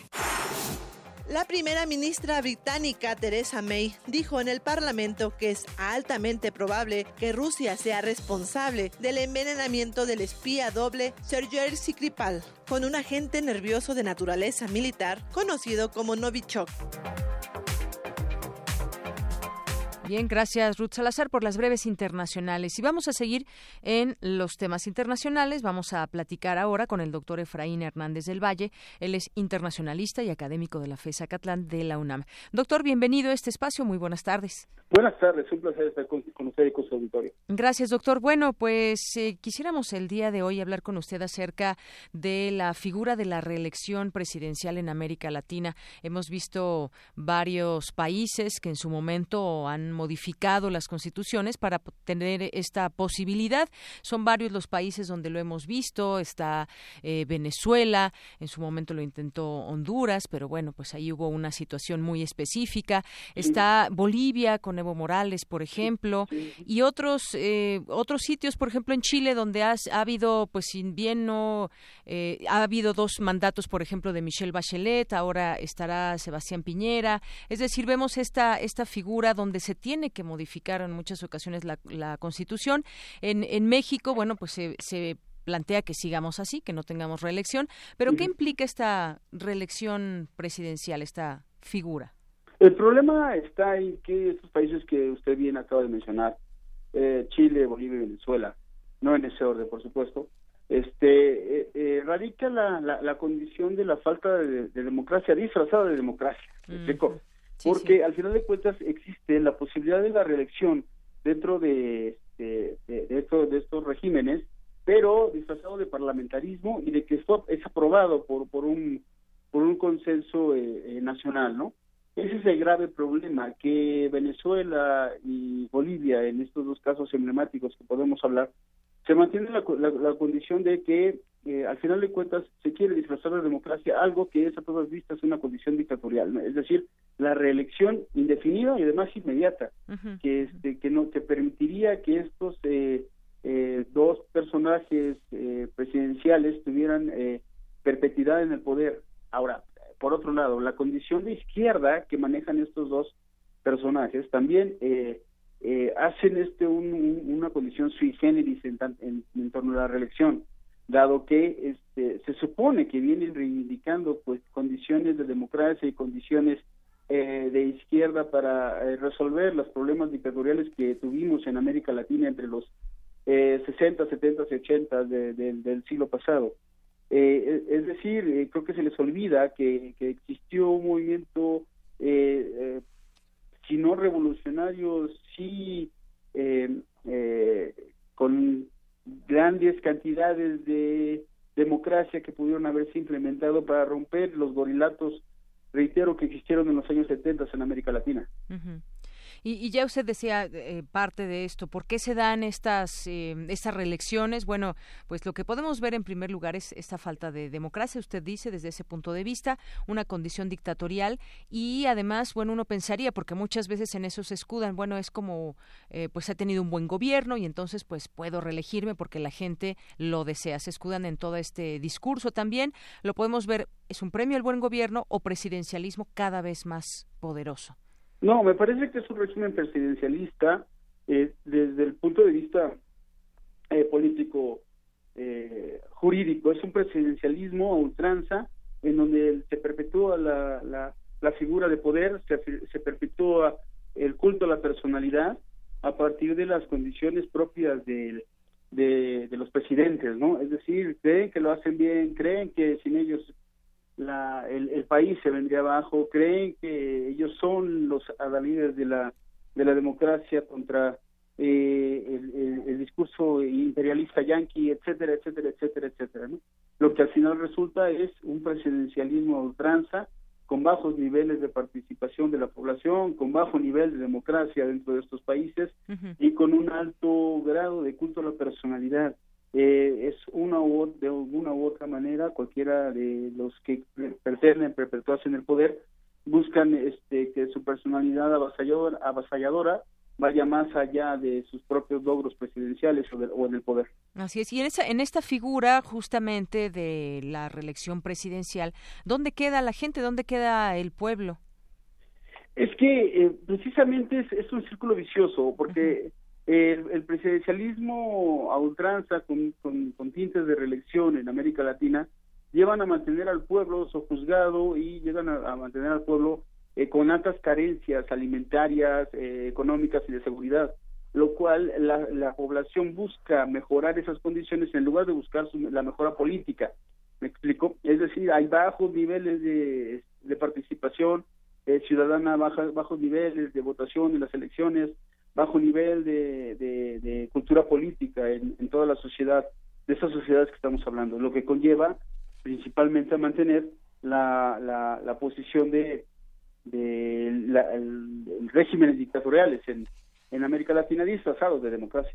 La primera ministra británica Theresa May dijo en el Parlamento que es altamente probable que Rusia sea responsable del envenenamiento del espía doble Sergei Skripal con un agente nervioso de naturaleza militar conocido como Novichok. Bien, gracias Ruth Salazar por las breves internacionales. Y vamos a seguir en los temas internacionales. Vamos a platicar ahora con el doctor Efraín Hernández del Valle. Él es internacionalista y académico de la FESA Catlán de la UNAM. Doctor, bienvenido a este espacio. Muy buenas tardes. Buenas tardes, un placer estar con, usted y con su auditorio. Gracias, doctor. Bueno, pues eh, quisiéramos el día de hoy hablar con usted acerca de la figura de la reelección presidencial en América Latina. Hemos visto varios países que en su momento han modificado las constituciones para tener esta posibilidad. Son varios los países donde lo hemos visto. Está eh, Venezuela, en su momento lo intentó Honduras, pero bueno, pues ahí hubo una situación muy específica. Está Bolivia con Evo Morales, por ejemplo, y otros eh, otros sitios, por ejemplo en Chile, donde ha habido, pues sin bien no, eh, ha habido dos mandatos, por ejemplo, de Michelle Bachelet, ahora estará Sebastián Piñera. Es decir, vemos esta esta figura donde se tiene tiene que modificar en muchas ocasiones la, Constitución. En, en México, bueno, pues se, plantea que sigamos así, que no tengamos reelección. Pero, ¿qué implica esta reelección presidencial, esta figura? El problema está en que estos países que usted bien acaba de mencionar, eh, Chile, Bolivia y Venezuela, no en ese orden, por supuesto, este eh, eh, radica la, la, condición de la falta de, democracia disfrazada de democracia. ¿Me porque al final de cuentas existe la posibilidad de la reelección dentro de, de, de, estos regímenes, pero disfrazado de parlamentarismo y de que esto es aprobado por, por, un, por un consenso eh, eh, nacional, ¿no? Ese es el grave problema, que Venezuela y Bolivia, en estos dos casos emblemáticos que podemos hablar, se mantiene la, la, condición de que eh, al final de cuentas, se quiere disfrazar de democracia algo que es a todas vistas una condición dictatorial, es decir, la reelección indefinida y además inmediata, que, este, que, no, que permitiría que estos eh, eh, dos personajes presidenciales tuvieran perpetuidad en el poder. Ahora, por otro lado, la condición de izquierda que manejan estos dos personajes también hacen este una condición sui generis en torno a la reelección dado que este, se supone que vienen reivindicando pues condiciones de democracia y condiciones eh, de izquierda para eh, resolver los problemas dictatoriales que tuvimos en América Latina entre los eh, 60, 70 y 80 del siglo pasado. Eh, es decir, creo que se les olvida que, que existió un movimiento, si no revolucionario, sí con grandes cantidades de democracia que pudieron haberse implementado para romper los gorilatos, reitero, que existieron en los años 70 en América Latina. Y, ya usted decía eh, parte de esto, ¿por qué se dan estas, eh, estas reelecciones? Bueno, pues lo que podemos ver en primer lugar es esta falta de democracia, usted dice desde ese punto de vista, una condición dictatorial y además, bueno, uno pensaría, porque muchas veces en eso se escudan, bueno, es como, eh, pues ha tenido un buen gobierno y entonces pues puedo reelegirme porque la gente lo desea, se escudan en todo este discurso también, lo podemos ver, es un premio al buen gobierno o presidencialismo cada vez más poderoso. No, me parece que es un régimen presidencialista eh, desde el punto de vista eh, político eh, jurídico. Es un presidencialismo a ultranza en donde se perpetúa la, la, figura de poder, se, se perpetúa el culto a la personalidad a partir de las condiciones propias de, de, de los presidentes, ¿no? Es decir, creen que lo hacen bien, creen que sin ellos la, el, país se vendría abajo, creen que ellos son los adalides de la, de la democracia contra eh, el, discurso imperialista yanqui, etcétera, etcétera, etcétera, etcétera. ¿no? Lo que al final resulta es un presidencialismo a ultranza, con bajos niveles de participación de la población, con bajo nivel de democracia dentro de estos países y con un alto grado de culto a la personalidad eh, es una u, de una u otra manera cualquiera de los que pretenden perpetuarse en el poder buscan este que su personalidad avasalladora, avasalladora vaya más allá de sus propios logros presidenciales o, en el poder. Así es. Y en, esa, en esta figura justamente de la reelección presidencial, ¿dónde queda la gente? ¿Dónde queda el pueblo? Es que eh, precisamente es, un círculo vicioso, porque el, presidencialismo a ultranza con, con, tintes de reelección en América Latina llevan a mantener al pueblo sojuzgado y llegan a, mantener al pueblo eh, con altas carencias alimentarias, eh, económicas y de seguridad, lo cual la, población busca mejorar esas condiciones en lugar de buscar la mejora política. ¿Me explico? Es decir, hay bajos niveles de, de participación eh, ciudadana, bajas, bajos niveles de votación en las elecciones, bajo nivel de, de, cultura política en, en, toda la sociedad, de esas sociedades que estamos hablando, lo que conlleva principalmente a mantener la, la, la posición de, de la, el, regímenes dictatoriales en, en América Latina disfrazados de democracia.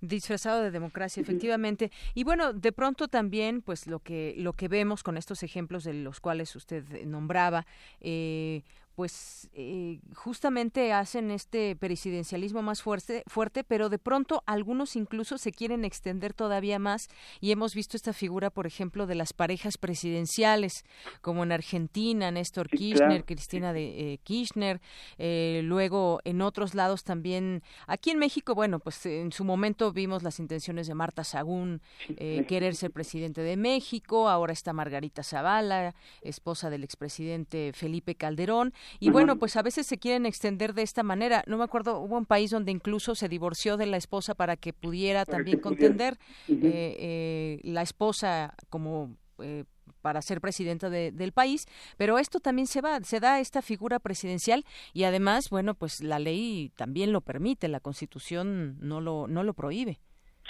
Disfrazado de democracia efectivamente. Y bueno de pronto también pues lo que lo que vemos con estos ejemplos de los cuales usted nombraba eh, pues eh, justamente hacen este presidencialismo más fuerte, fuerte, pero de pronto algunos incluso se quieren extender todavía más. Y hemos visto esta figura, por ejemplo, de las parejas presidenciales, como en Argentina, Néstor Kirchner, Cristina de eh, Kirchner, eh, luego en otros lados también, aquí en México, bueno, pues en su momento vimos las intenciones de Marta Sagún querer ser presidente de México, ahora está Margarita Zavala, esposa del expresidente Felipe Calderón, y bueno, pues a veces se quieren extender de esta manera. No me acuerdo, hubo un país donde incluso se divorció de la esposa para que pudiera también contender eh, eh, la esposa como eh, para ser presidenta del país, pero esto también se va, se da esta figura presidencial y además, bueno, pues la ley también lo permite, la Constitución no lo no lo prohíbe.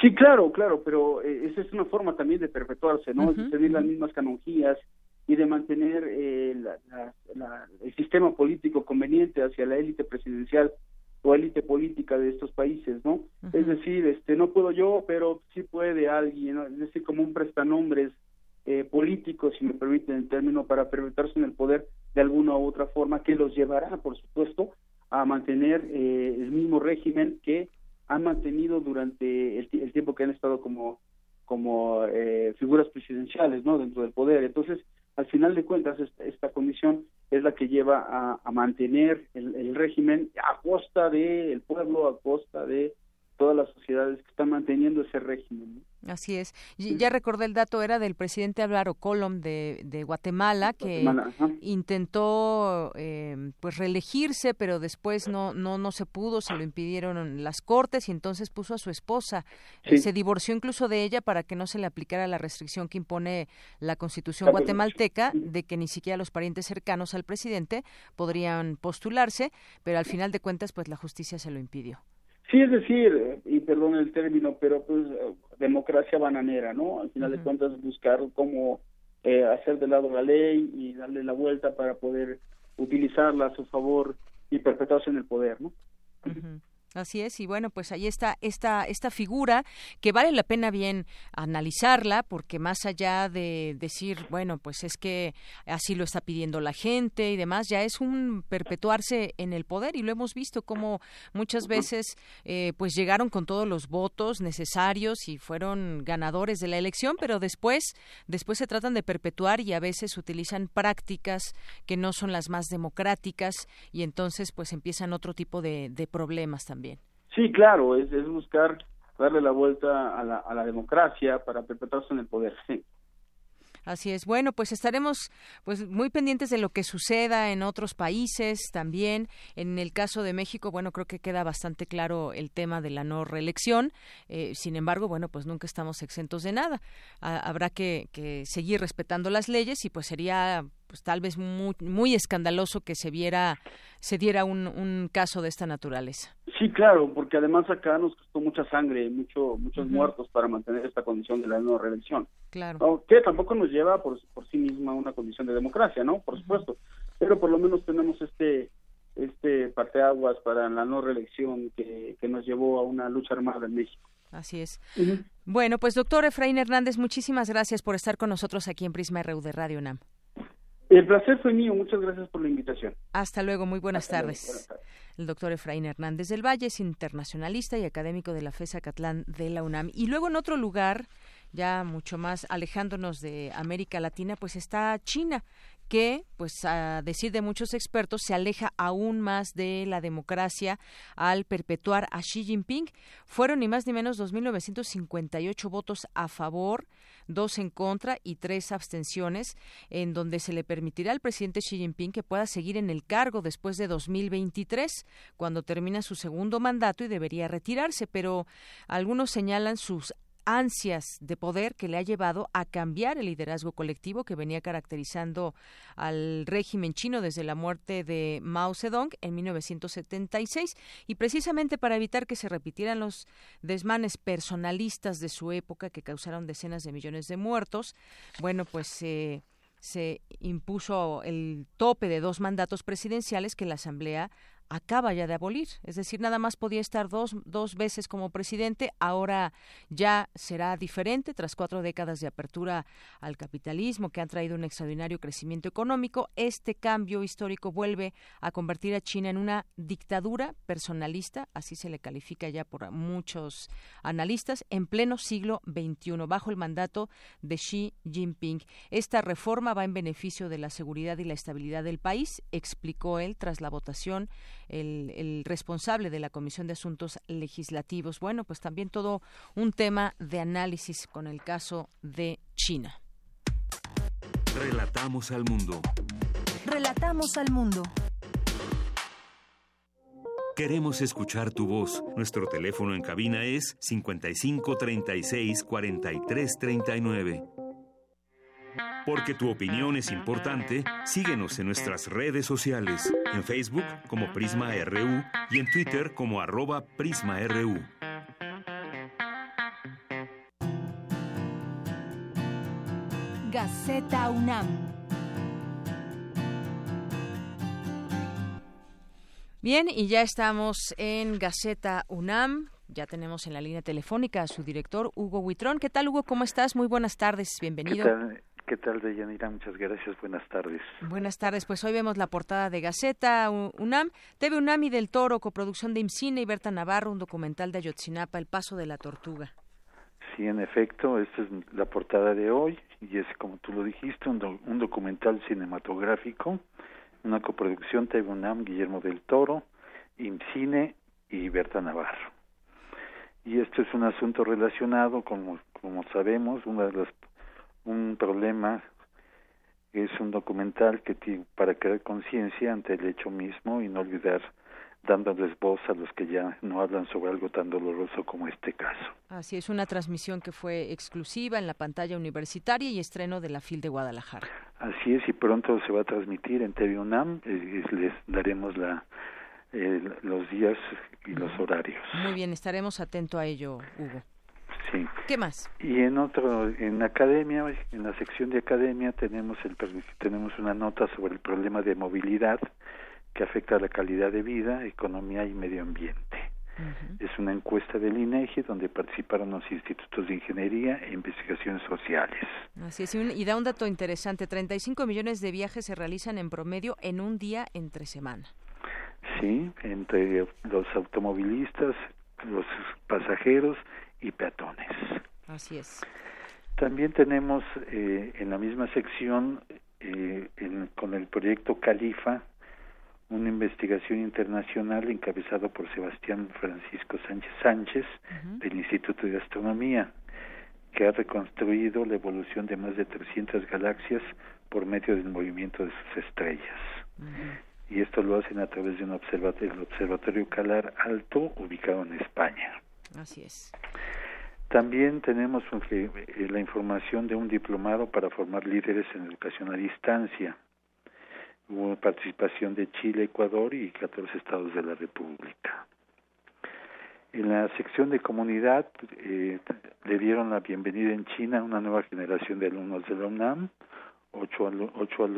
Sí, claro, claro, pero esa es una forma también de perpetuarse, ¿no? tener las mismas canonjías, y de mantener eh, el sistema político conveniente hacia la élite presidencial o élite política de estos países, ¿no? Es decir, este no puedo yo, pero sí puede alguien, ¿no? es decir, como un prestanombres eh, políticos, si me permiten el término, para perpetuarse en el poder de alguna u otra forma, que los llevará, por supuesto, a mantener eh, el mismo régimen que han mantenido durante el, tiempo que han estado como como eh, figuras presidenciales, ¿no? Dentro del poder. Entonces, al final de cuentas, esta, condición es la que lleva a, mantener el, el, régimen a costa del pueblo, a costa de todas las sociedades que están manteniendo ese régimen. Así es. Ya recordé el dato, era del presidente Álvaro Colom de, de Guatemala, que intentó eh, pues reelegirse, pero después no, no, no se pudo, se lo impidieron las cortes y entonces puso a su esposa. Eh, se divorció incluso de ella para que no se le aplicara la restricción que impone la constitución guatemalteca de que ni siquiera los parientes cercanos al presidente podrían postularse, pero al final de cuentas pues la justicia se lo impidió. Sí, es decir, y perdón el término, pero pues democracia bananera, ¿no? Al final de cuentas buscar cómo eh, hacer de lado la ley y darle la vuelta para poder utilizarla a su favor y perpetuarse en el poder, ¿no? Así es, y bueno, pues ahí está esta, esta figura que vale la pena bien analizarla, porque más allá de decir, bueno, pues es que así lo está pidiendo la gente y demás, ya es un perpetuarse en el poder, y lo hemos visto como muchas veces eh, pues llegaron con todos los votos necesarios y fueron ganadores de la elección, pero después, después se tratan de perpetuar y a veces utilizan prácticas que no son las más democráticas, y entonces pues empiezan otro tipo de, de problemas también. Sí, claro, es, es buscar darle la vuelta a la, a la democracia para perpetuarse en el poder, sí. Así es. Bueno, pues estaremos pues muy pendientes de lo que suceda en otros países también. En el caso de México, bueno, creo que queda bastante claro el tema de la no reelección. Eh, sin embargo, bueno, pues nunca estamos exentos de nada. habrá que, que seguir respetando las leyes y pues sería pues tal vez muy, muy escandaloso que se viera se diera un, un caso de esta naturaleza. Sí, claro, porque además acá nos costó mucha sangre, mucho, muchos muertos para mantener esta condición de la no reelección. Claro. Que tampoco nos lleva por, por sí misma una condición de democracia, ¿no? Por supuesto. Pero por lo menos tenemos este este parteaguas para la no reelección que, que nos llevó a una lucha armada en México. Así es. Bueno, pues doctor Efraín Hernández, muchísimas gracias por estar con nosotros aquí en Prisma RU de Radio UNAM. El placer fue mío. Muchas gracias por la invitación. Hasta luego. Muy buenas, tardes. El doctor Efraín Hernández del Valle es internacionalista y académico de la FESA Catlán de la UNAM. Y luego en otro lugar, ya mucho más alejándonos de América Latina, pues está China que, pues a decir de muchos expertos, se aleja aún más de la democracia al perpetuar a Xi Jinping. Fueron ni más ni menos 2.958 votos a favor, dos en contra y tres abstenciones, en donde se le permitirá al presidente Xi Jinping que pueda seguir en el cargo después de 2023, cuando termina su segundo mandato y debería retirarse, pero algunos señalan sus ansias de poder que le ha llevado a cambiar el liderazgo colectivo que venía caracterizando al régimen chino desde la muerte de Mao Zedong en 1976 y precisamente para evitar que se repitieran los desmanes personalistas de su época que causaron decenas de millones de muertos, bueno, pues se impuso el tope de dos mandatos presidenciales que la Asamblea acaba ya de abolir. Es decir, nada más podía estar dos, dos veces como presidente, ahora ya será diferente tras cuatro décadas de apertura al capitalismo que han traído un extraordinario crecimiento económico. Este cambio histórico vuelve a convertir a China en una dictadura personalista, así se le califica ya por muchos analistas, en pleno siglo XXI, bajo el mandato de Xi Jinping. Esta reforma va en beneficio de la seguridad y la estabilidad del país, explicó él tras la votación el, responsable de la Comisión de Asuntos Legislativos. Bueno, pues también todo un tema de análisis con el caso de China. Relatamos al mundo. Relatamos al mundo. Queremos escuchar tu voz. Nuestro teléfono en cabina es 55 36 43 39. Porque tu opinión es importante, síguenos en nuestras redes sociales, en Facebook como Prisma RU y en Twitter como arroba PrismaRU. Gaceta UNAM Bien, y ya estamos en Gaceta UNAM. Ya tenemos en la línea telefónica a su director, Hugo Huitrón. ¿Qué tal, Hugo? ¿Cómo estás? Muy buenas tardes. Bienvenido. ¿Qué tal, ¿Qué tal Deyanira? Muchas gracias. Buenas tardes. Buenas tardes. Pues hoy vemos la portada de Gaceta UNAM, TV UNAM y del Toro, coproducción de IMCINE y Berta Navarro, un documental de Ayotzinapa, El Paso de la Tortuga. Sí, en efecto, esta es la portada de hoy y es, como tú lo dijiste, un, un documental cinematográfico, una coproducción TV UNAM, Guillermo del Toro, IMCINE y Berta Navarro. Y esto es un asunto relacionado, como, como sabemos, una de las un problema es un documental que tiene para crear conciencia ante el hecho mismo y no olvidar dándoles voz a los que ya no hablan sobre algo tan doloroso como este caso. Así es, una transmisión que fue exclusiva en la pantalla universitaria y estreno de la FIL de Guadalajara. Así es, y pronto se va a transmitir en TV UNAM, eh, les daremos la, eh, los días y los horarios. Muy bien, estaremos atentos a ello, Hugo. Sí. ¿Qué más? Y en otro, en academia, en la sección de academia tenemos el tenemos una nota sobre el problema de movilidad que afecta a la calidad de vida, economía y medio ambiente. Es una encuesta del INEGI donde participaron los institutos de ingeniería e investigaciones sociales. Así es, y da un dato interesante, 35 millones de viajes se realizan en promedio en un día entre semana. Sí, entre los automovilistas, los pasajeros y peatones. Así es. También tenemos eh, en la misma sección, eh, con el proyecto Califa, una investigación internacional encabezado por Sebastián Francisco Sánchez Sánchez del Instituto de Astronomía, que ha reconstruido la evolución de más de 300 galaxias por medio del movimiento de sus estrellas. Y esto lo hacen a través de un observatorio, el Observatorio Calar Alto, ubicado en España. Así es. También tenemos eh, la información de un diplomado para formar líderes en educación a distancia. Hubo participación de Chile, Ecuador y 14 estados de la República. En la sección de comunidad eh, le dieron la bienvenida en China a una nueva generación de alumnos de la UNAM. Ocho, ocho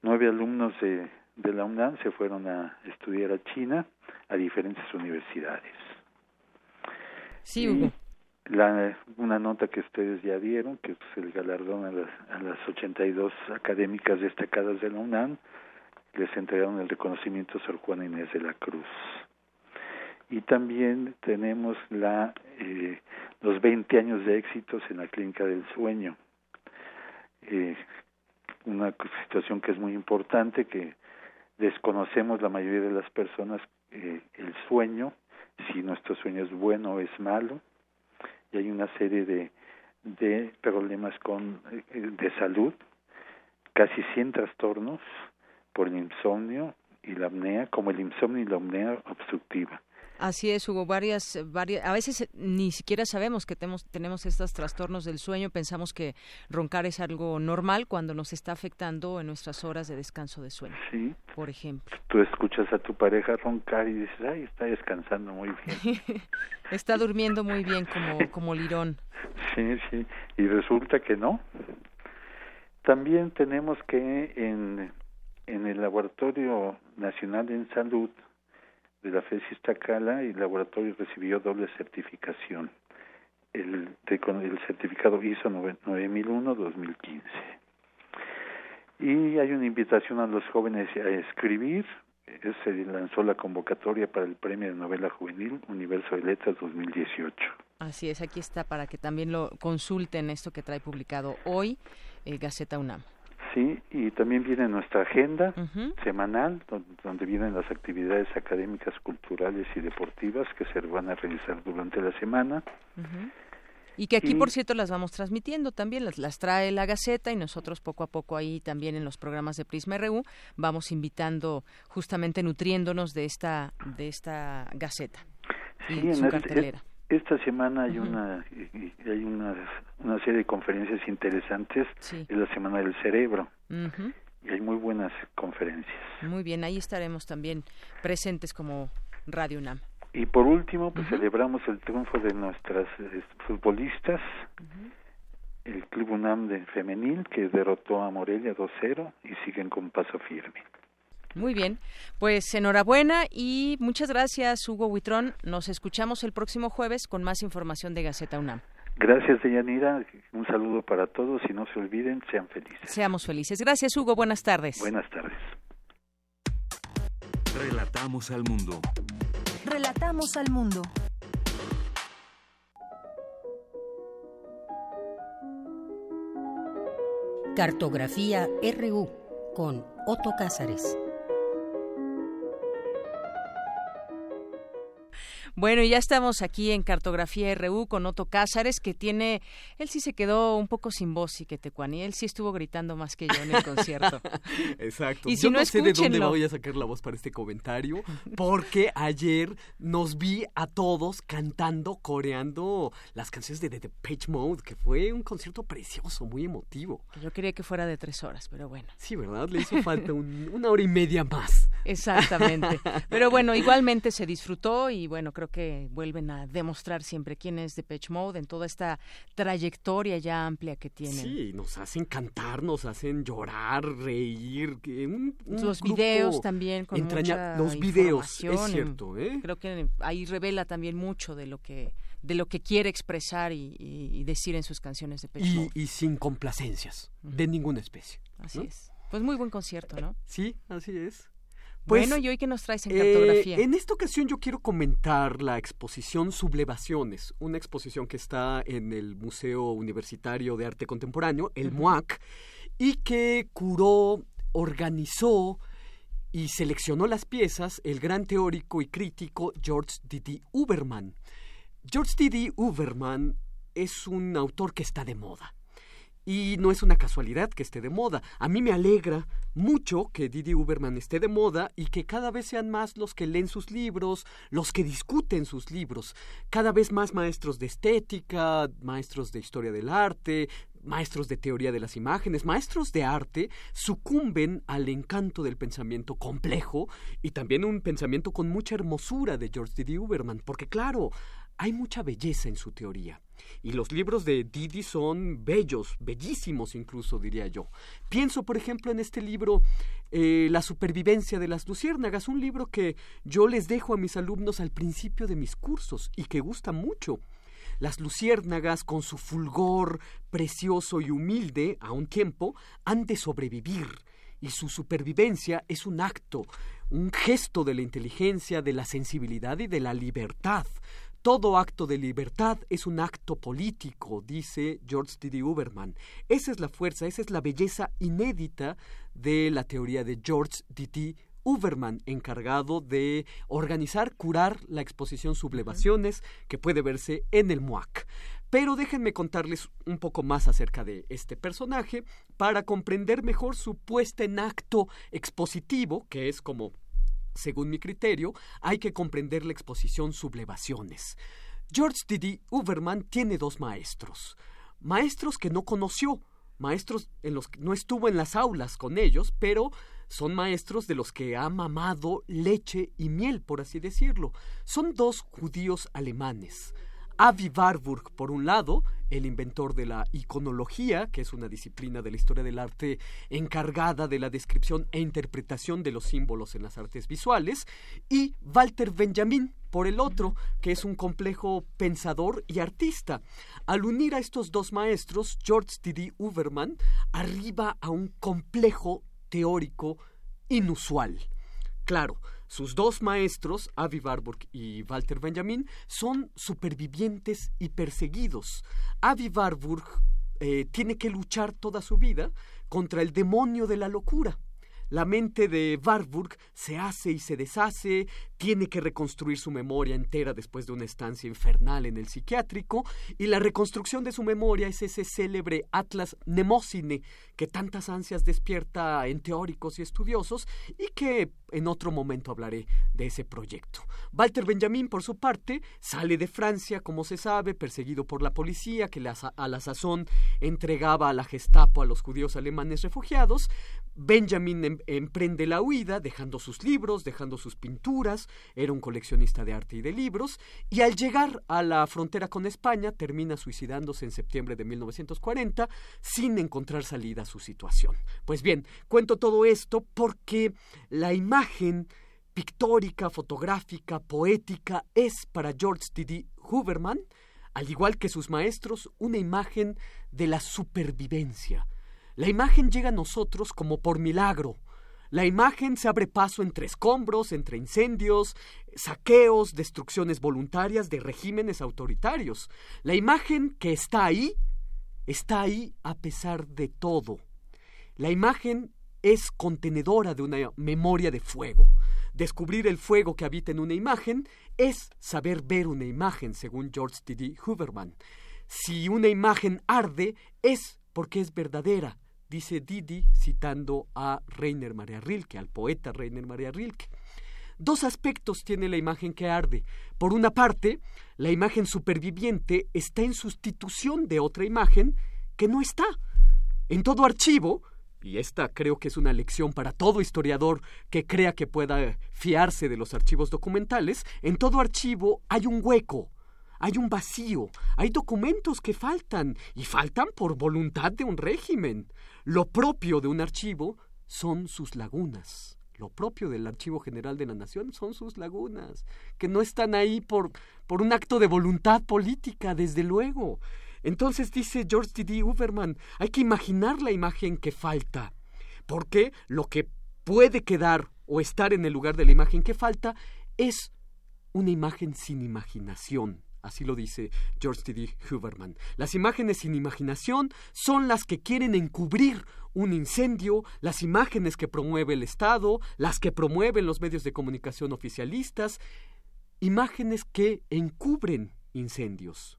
nueve alumnos de, de la UNAM se fueron a estudiar a China a diferentes universidades. Sí, Hugo. La, una nota que ustedes ya vieron, que es el galardón a las, a las 82 académicas destacadas de la UNAM, les entregaron el reconocimiento a Sor Juana Inés de la Cruz. Y también tenemos la, eh, los 20 años de éxitos en la Clínica del Sueño. Eh, una situación que es muy importante, que desconocemos la mayoría de las personas eh, el sueño, si nuestro sueño es bueno o es malo, y hay una serie de, de problemas con, de salud, casi 100 trastornos por el insomnio y la apnea, como el insomnio y la apnea obstructiva. Así es, Hugo, varias, varias, a veces eh, ni siquiera sabemos que tenemos, tenemos estos trastornos del sueño, pensamos que roncar es algo normal cuando nos está afectando en nuestras horas de descanso de sueño. Sí. Por ejemplo. Tú escuchas a tu pareja roncar y dices, ay, está descansando muy bien. está durmiendo muy bien como, como lirón. Sí, sí, y resulta que no. También tenemos que en, en el Laboratorio Nacional en Salud, de la FES Iztacala y el laboratorio recibió doble certificación, el, el certificado ISO 9001-2015. Y hay una invitación a los jóvenes a escribir, se lanzó la convocatoria para el Premio de Novela Juvenil Universo de Letras 2018. Así es, aquí está para que también lo consulten esto que trae publicado hoy el Gaceta UNAM. Sí, y también viene nuestra agenda semanal, donde, vienen las actividades académicas, culturales y deportivas que se van a realizar durante la semana. Y que aquí, por cierto, las vamos transmitiendo también, las, las trae la Gaceta y nosotros poco a poco ahí también en los programas de Prisma RU vamos invitando, justamente nutriéndonos de esta, de esta Gaceta y su este, cartelera. Esta semana hay una hay una, una serie de conferencias interesantes. Es la semana del cerebro. Y hay muy buenas conferencias. Muy bien, ahí estaremos también presentes como Radio UNAM. Y por último, pues celebramos el triunfo de nuestras eh, futbolistas. El Club UNAM de femenil que derrotó a Morelia 2-0 y siguen con paso firme. Muy bien, pues enhorabuena y muchas gracias Hugo Huitrón. Nos escuchamos el próximo jueves con más información de Gaceta UNAM. Gracias, Deyanira. Un saludo para todos y no se olviden, sean felices. Seamos felices. Gracias, Hugo. Buenas tardes. Buenas tardes. Relatamos al mundo. Relatamos al mundo. Cartografía RU con Otto Cázares. Bueno, ya estamos aquí en Cartografía RU con Otto Cázares, que tiene, él sí se quedó un poco sin voz y que te y él sí estuvo gritando más que yo en el concierto. Exacto. Y si yo no, sé de dónde voy a sacar la voz para este comentario, porque ayer nos vi a todos cantando, coreando las canciones de The Page Mode, que fue un concierto precioso, muy emotivo. Yo quería que fuera de tres horas, pero bueno. Sí, ¿verdad? Le hizo falta una hora y media más. Exactamente. Pero bueno, igualmente se disfrutó y bueno, creo que vuelven a demostrar siempre quién es Depeche Mode en toda esta trayectoria ya amplia que tienen. Sí, nos hacen cantar, nos hacen llorar, reír. los videos también con mucha Los videos, es cierto. ¿eh? Creo que ahí revela también mucho de lo que de lo que quiere expresar y, decir en sus canciones de Depeche Mode. Y sin complacencias, de ninguna especie. Así es. Pues muy buen concierto, ¿no? Sí, así es. Pues, bueno, ¿y hoy qué nos traes en eh, cartografía? en esta ocasión yo quiero comentar la exposición Sublevaciones, una exposición que está en el Museo Universitario de Arte Contemporáneo, el MUAC, y que curó, organizó y seleccionó las piezas el gran teórico y crítico George D.D. Uberman. George D.D. Uberman es un autor que está de moda. Y no es una casualidad que esté de moda. A mí me alegra mucho que Didi Uberman esté de moda y que cada vez sean más los que leen sus libros, los que discuten sus libros. Cada vez más maestros de estética, maestros de historia del arte, maestros de teoría de las imágenes, maestros de arte, sucumben al encanto del pensamiento complejo y también un pensamiento con mucha hermosura de George Didi Uberman, porque claro, hay mucha belleza en su teoría. Y los libros de Didi son bellos, bellísimos incluso, diría yo. Pienso, por ejemplo, en este libro eh, La supervivencia de las luciérnagas, un libro que yo les dejo a mis alumnos al principio de mis cursos y que gusta mucho. Las luciérnagas, con su fulgor precioso y humilde a un tiempo, han de sobrevivir, y su supervivencia es un acto, un gesto de la inteligencia, de la sensibilidad y de la libertad. Todo acto de libertad es un acto político, dice George D. Uberman. Esa es la fuerza, esa es la belleza inédita de la teoría de George D. Uberman, encargado de organizar, curar la exposición Sublevaciones, que puede verse en el MUAC. Pero déjenme contarles un poco más acerca de este personaje para comprender mejor su puesta en acto expositivo, que es como según mi criterio, hay que comprender la exposición Sublevaciones. George D. Uberman tiene dos maestros. Maestros que no conoció, maestros en los que no estuvo en las aulas con ellos, pero son maestros de los que ha mamado leche y miel, por así decirlo. Son dos judíos alemanes. Avi Warburg, por un lado, el inventor de la iconología, que es una disciplina de la historia del arte encargada de la descripción e interpretación de los símbolos en las artes visuales, y Walter Benjamin, por el otro, que es un complejo pensador y artista. Al unir a estos dos maestros, George D. Uberman arriba a un complejo teórico inusual. Claro, sus dos maestros, Avi Warburg y Walter Benjamin, son supervivientes y perseguidos. Avi Warburg eh, tiene que luchar toda su vida contra el demonio de la locura. La mente de Warburg se hace y se deshace, tiene que reconstruir su memoria entera después de una estancia infernal en el psiquiátrico, y la reconstrucción de su memoria es ese célebre Atlas Nemocine que tantas ansias despierta en teóricos y estudiosos, y que en otro momento hablaré de ese proyecto. Walter Benjamin, por su parte, sale de Francia, como se sabe, perseguido por la policía, que a la sazón entregaba a la Gestapo a los judíos alemanes refugiados, Benjamin em, emprende la huida, dejando sus libros, dejando sus pinturas, era un coleccionista de arte y de libros, y al llegar a la frontera con España termina suicidándose en septiembre de 1940 sin encontrar salida a su situación. Pues bien, cuento todo esto porque la imagen pictórica, fotográfica, poética es para George D. Huberman, al igual que sus maestros, una imagen de la supervivencia, la imagen llega a nosotros como por milagro. La imagen se abre paso entre escombros, entre incendios, saqueos, destrucciones voluntarias de regímenes autoritarios. La imagen que está ahí, está ahí a pesar de todo. La imagen es contenedora de una memoria de fuego. Descubrir el fuego que habita en una imagen es saber ver una imagen, según George T. Huberman. Si una imagen arde, es porque es verdadera, dice Didi citando a Reiner Maria Rilke, al poeta Reiner Maria Rilke. Dos aspectos tiene la imagen que arde. Por una parte, la imagen superviviente está en sustitución de otra imagen que no está. En todo archivo, y esta creo que es una lección para todo historiador que crea que pueda fiarse de los archivos documentales, en todo archivo hay un hueco, hay un vacío, hay documentos que faltan, y faltan por voluntad de un régimen. Lo propio de un archivo son sus lagunas. Lo propio del Archivo General de la Nación son sus lagunas, que no están ahí por, por un acto de voluntad política, desde luego. Entonces dice George D. D. Uberman, hay que imaginar la imagen que falta, porque lo que puede quedar o estar en el lugar de la imagen que falta es una imagen sin imaginación. Así lo dice George T. D. Huberman. Las imágenes sin imaginación son las que quieren encubrir un incendio, las imágenes que promueve el Estado, las que promueven los medios de comunicación oficialistas, imágenes que encubren incendios.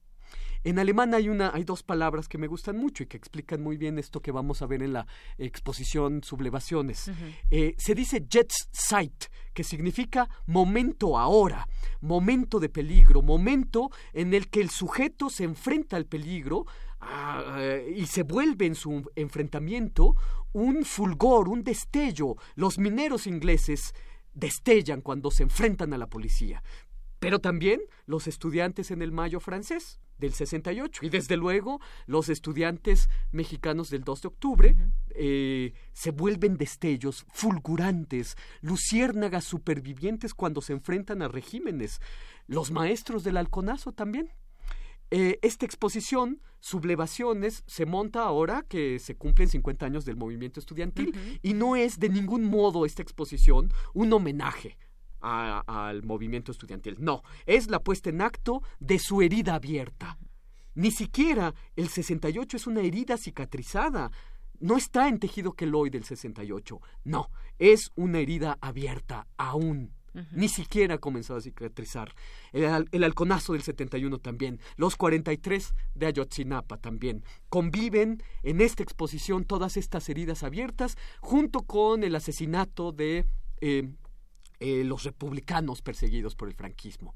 En alemán hay, una, hay dos palabras que me gustan mucho y que explican muy bien esto que vamos a ver en la exposición Sublevaciones. Eh, se dice Jetztzeit, que significa momento ahora, momento de peligro, momento en el que el sujeto se enfrenta al peligro ah, y se vuelve en su enfrentamiento un fulgor, un destello. Los mineros ingleses destellan cuando se enfrentan a la policía pero también los estudiantes en el Mayo francés del 68 y desde luego los estudiantes mexicanos del 2 de octubre eh, se vuelven destellos fulgurantes, luciérnagas supervivientes cuando se enfrentan a regímenes. Los maestros del halconazo también. Eh, esta exposición, Sublevaciones, se monta ahora que se cumplen 50 años del movimiento estudiantil y no es de ningún modo esta exposición un homenaje al movimiento estudiantil. No, es la puesta en acto de su herida abierta. Ni siquiera el 68 es una herida cicatrizada. No está en tejido queloide del 68. No, es una herida abierta aún. Ni siquiera ha comenzado a cicatrizar. El, el, halconazo del 71 también. Los 43 de Ayotzinapa también. Conviven en esta exposición todas estas heridas abiertas junto con el asesinato de eh, eh, los republicanos perseguidos por el franquismo.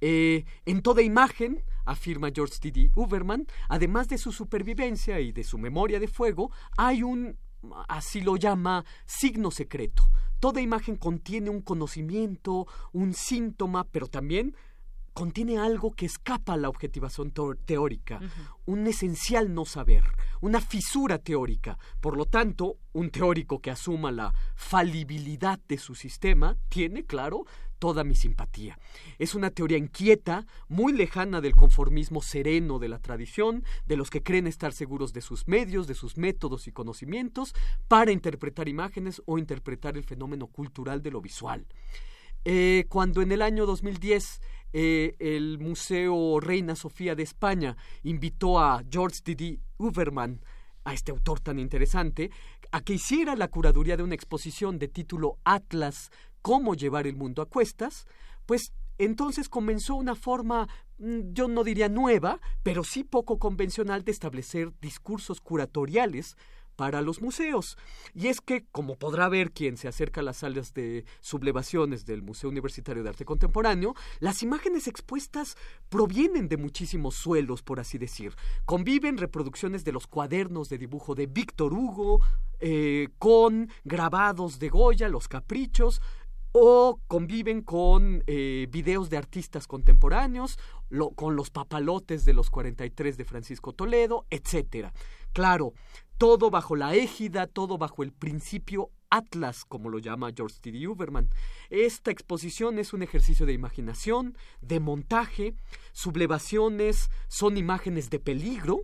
Eh, en toda imagen, afirma George T. D. Uberman, además de su supervivencia y de su memoria de fuego, hay un, así lo llama, signo secreto. Toda imagen contiene un conocimiento, un síntoma, pero también contiene algo que escapa a la objetivación teórica, un esencial no saber, una fisura teórica. Por lo tanto, un teórico que asuma la falibilidad de su sistema tiene, claro, toda mi simpatía. Es una teoría inquieta, muy lejana del conformismo sereno de la tradición, de los que creen estar seguros de sus medios, de sus métodos y conocimientos para interpretar imágenes o interpretar el fenómeno cultural de lo visual. Eh, cuando en el año 2010 eh, el Museo Reina Sofía de España invitó a George D. Uberman, a este autor tan interesante, a que hiciera la curaduría de una exposición de título Atlas, cómo llevar el mundo a cuestas, pues entonces comenzó una forma, mm, yo no diría nueva, pero sí poco convencional de establecer discursos curatoriales para los museos. Y es que, como podrá ver quien se acerca a las salas de sublevaciones del Museo Universitario de Arte Contemporáneo, las imágenes expuestas provienen de muchísimos suelos, por así decir. Conviven reproducciones de los cuadernos de dibujo de Víctor Hugo, eh, con grabados de Goya, los caprichos, o conviven con eh, videos de artistas contemporáneos, con los papalotes de los 43 de Francisco Toledo, etc. Claro, todo bajo la égida, todo bajo el principio Atlas, como lo llama George T. Uberman. Esta exposición es un ejercicio de imaginación, de montaje, sublevaciones son imágenes de peligro,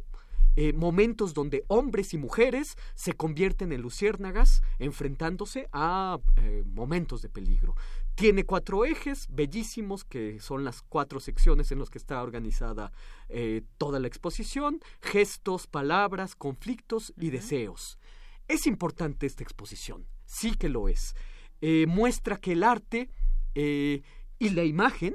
eh, momentos donde hombres y mujeres se convierten en luciérnagas enfrentándose a eh, momentos de peligro. Tiene cuatro ejes bellísimos, que son las cuatro secciones en las que está organizada eh, toda la exposición, gestos, palabras, conflictos y deseos. Es importante esta exposición, sí que lo es. muestra que el arte y la imagen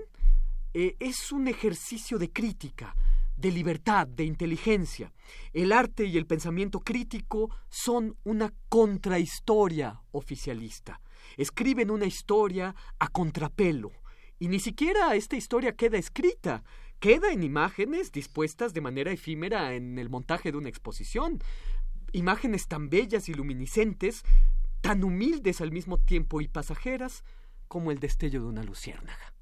es un ejercicio de crítica, de libertad, de inteligencia. El arte y el pensamiento crítico son una contrahistoria oficialista. Escriben una historia a contrapelo. Y ni siquiera esta historia queda escrita, queda en imágenes dispuestas de manera efímera en el montaje de una exposición. Imágenes tan bellas y luminiscentes, tan humildes al mismo tiempo y pasajeras como el destello de una luciérnaga.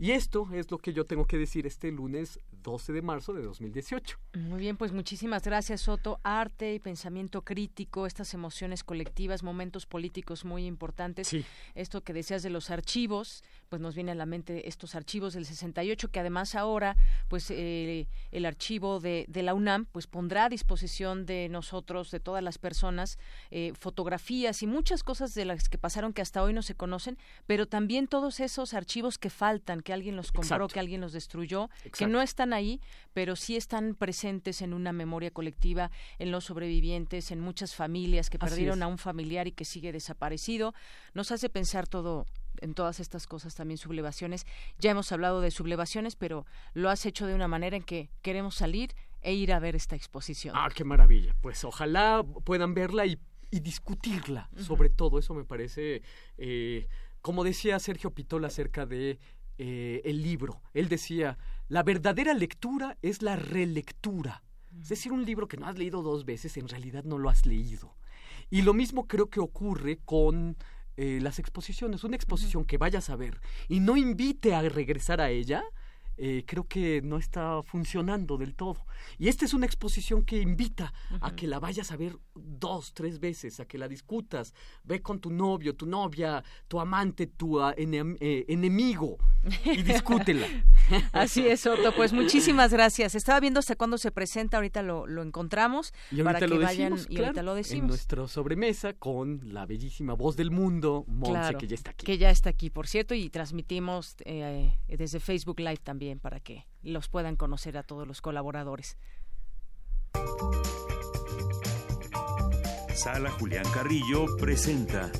Y esto es lo que yo tengo que decir este lunes 12 de marzo de 2018. Muy bien, pues muchísimas gracias, Soto. Arte y pensamiento crítico, estas emociones colectivas, momentos políticos muy importantes. Sí. Esto que decías de los archivos, pues nos viene a la mente estos archivos del 68, que además ahora, pues eh, el archivo de, de, la UNAM, pues pondrá a disposición de nosotros, de todas las personas, eh, fotografías y muchas cosas de las que pasaron que hasta hoy no se conocen, pero también todos esos archivos que faltan, que alguien los compró, que alguien los destruyó, que no están ahí, pero sí están presentes en una memoria colectiva, en los sobrevivientes, en muchas familias que perdieron a un familiar y que sigue desaparecido. Nos hace pensar todo en todas estas cosas también sublevaciones. Ya hemos hablado de sublevaciones, pero lo has hecho de una manera en que queremos salir e ir a ver esta exposición. Ah, qué maravilla. Pues ojalá puedan verla y, discutirla. Sobre todo, eso me parece, eh, como decía Sergio Pitol acerca de eh, el libro. Él decía, la verdadera lectura es la relectura. Es decir, un libro que no has leído dos veces, en realidad no lo has leído. Y lo mismo creo que ocurre con eh, las exposiciones. Una exposición que vayas a ver y no invite a regresar a ella, eh, creo que no está funcionando del todo. Y esta es una exposición que invita a que la vayas a ver dos, tres veces, a que la discutas, ve con tu novio, tu novia, tu amante, tu eh, enemigo y discútela. Así es, Otto. Pues muchísimas gracias. Estaba viendo hasta cuándo se presenta, ahorita lo, encontramos para que vayan y ahorita lo decimos. En nuestra sobremesa con la bellísima voz del mundo, Monse, que ya está aquí. Que ya está aquí, por cierto, y transmitimos eh, desde Facebook Live también para que los puedan conocer a todos los colaboradores. Sala Julián Carrillo presenta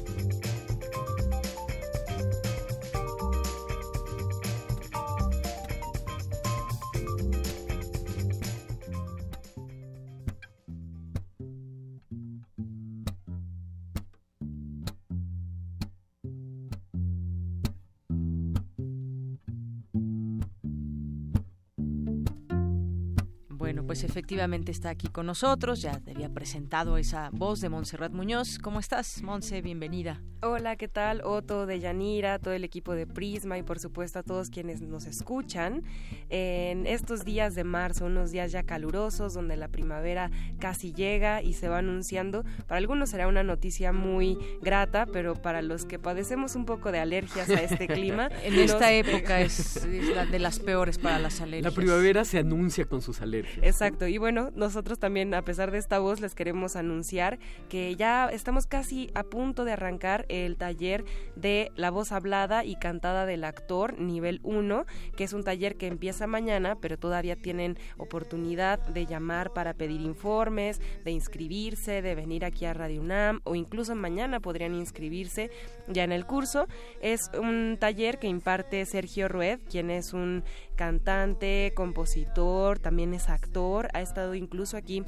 pues efectivamente está aquí con nosotros. Ya te había presentado esa voz de Montserrat Muñoz. ¿Cómo estás, Monse? Bienvenida. Hola, ¿qué tal? Otto, de Yanira, todo el equipo de Prisma y por supuesto a todos quienes nos escuchan. En estos días de marzo, unos días ya calurosos, donde la primavera casi llega y se va anunciando. Para algunos será una noticia muy grata, pero para los que padecemos un poco de alergias a este clima. en esta época es, de las peores para las alergias. La primavera se anuncia con sus alergias. Exacto, y bueno, nosotros también, a pesar de esta voz, les queremos anunciar que ya estamos casi a punto de arrancar el taller de la voz hablada y cantada del actor nivel 1, que es un taller que empieza mañana, pero todavía tienen oportunidad de llamar para pedir informes, de inscribirse, de venir aquí a Radio UNAM o incluso mañana podrían inscribirse ya en el curso. Es un taller que imparte Sergio Rued, quien es un cantante, compositor, también es actor, ha estado incluso aquí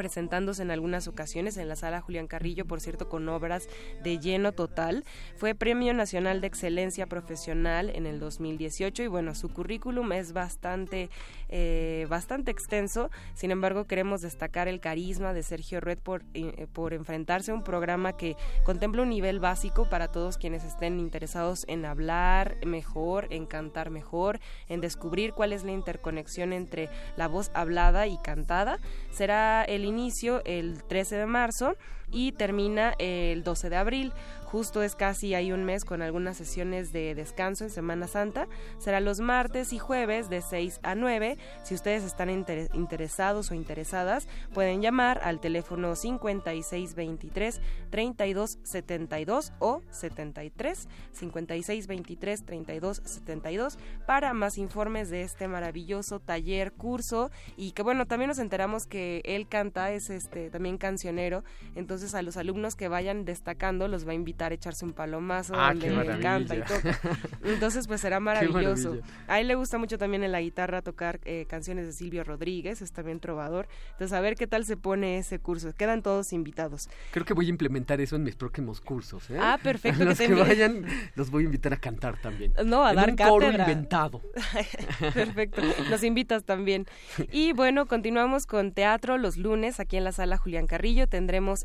presentándose en algunas ocasiones en la sala Julián Carrillo, por cierto, con obras de lleno total. Fue Premio Nacional de Excelencia Profesional en el 2018 y bueno, su currículum es bastante, eh, bastante extenso. Sin embargo, queremos destacar el carisma de Sergio Red por, eh, por enfrentarse a un programa que contempla un nivel básico para todos quienes estén interesados en hablar mejor, en cantar mejor, en descubrir cuál es la interconexión entre la voz hablada y cantada. Será el inicio el 13 de marzo y termina el 12 de abril. Justo es casi hay un mes con algunas sesiones de descanso en Semana Santa. Será los martes y jueves de 6 a 9. Si ustedes están interesados o interesadas, pueden llamar al teléfono 5623 3272 o 73 5623 3272 para más informes de este maravilloso taller, curso y que bueno, también nos enteramos que él canta, es este también cancionero, entonces a los alumnos que vayan destacando los va a invitar a echarse un palomazo ah, donde le canta y toca. Entonces, pues será maravilloso. A él le gusta mucho también en la guitarra tocar eh, canciones de Silvio Rodríguez, es también trovador. Entonces, a ver qué tal se pone ese curso. Quedan todos invitados. Creo que voy a implementar eso en mis próximos cursos. ¿eh? Ah, perfecto. los que, vayan, los voy a invitar a cantar también. No, a en dar un cátedra. coro inventado. perfecto. Nos invitas también. Y bueno, continuamos con teatro los lunes aquí en la sala Julián Carrillo. Tendremos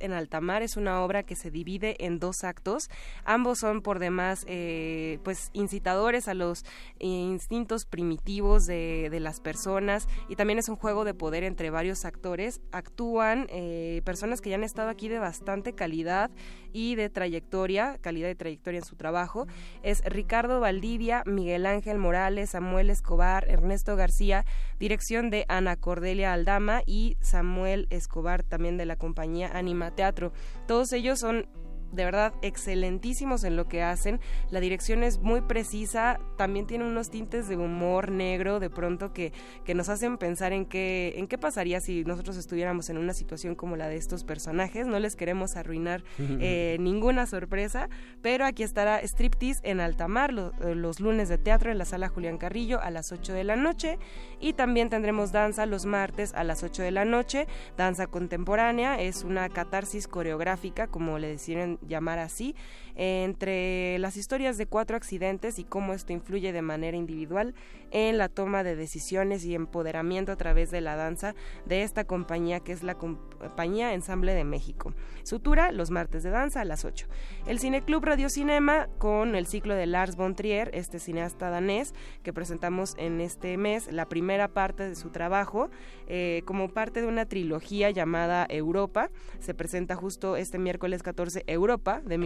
En Altamar. Es una obra que se divide en dos actos. Ambos son por demás eh, pues incitadores a los instintos primitivos de, las personas y también es un juego de poder entre varios actores. Actúan eh, personas que ya han estado aquí de bastante calidad y de trayectoria, calidad de trayectoria en su trabajo. Es Ricardo Valdivia, Miguel Ángel Morales, Samuel Escobar, Ernesto García, dirección de Ana Cordelia Aldama y Samuel Escobar también de la compañía Anima Teatro. Todos ellos son de verdad excelentísimos en lo que hacen. La dirección es muy precisa, también tiene unos tintes de humor negro de pronto que, que nos hacen pensar en qué, en qué pasaría si nosotros estuviéramos en una situación como la de estos personajes. No les queremos arruinar eh, ninguna sorpresa, pero aquí estará Striptease en Altamar eh, los lunes de teatro en la sala Julián Carrillo a las 8 de la noche y también tendremos danza los martes a las 8 de la noche. Danza contemporánea es una catarsis coreográfica, como le decían llamar así, entre las historias de cuatro accidentes y cómo esto influye de manera individual en la toma de decisiones y empoderamiento a través de la danza de esta compañía que es la Compañía Ensamble de México. Sutura los martes de danza a las 8. El Cineclub Radio Cinema con el ciclo de Lars von Trier, este cineasta danés que presentamos en este mes, la primera parte de su trabajo eh, como parte de una trilogía llamada Europa. Se presenta justo este miércoles 14 Europa de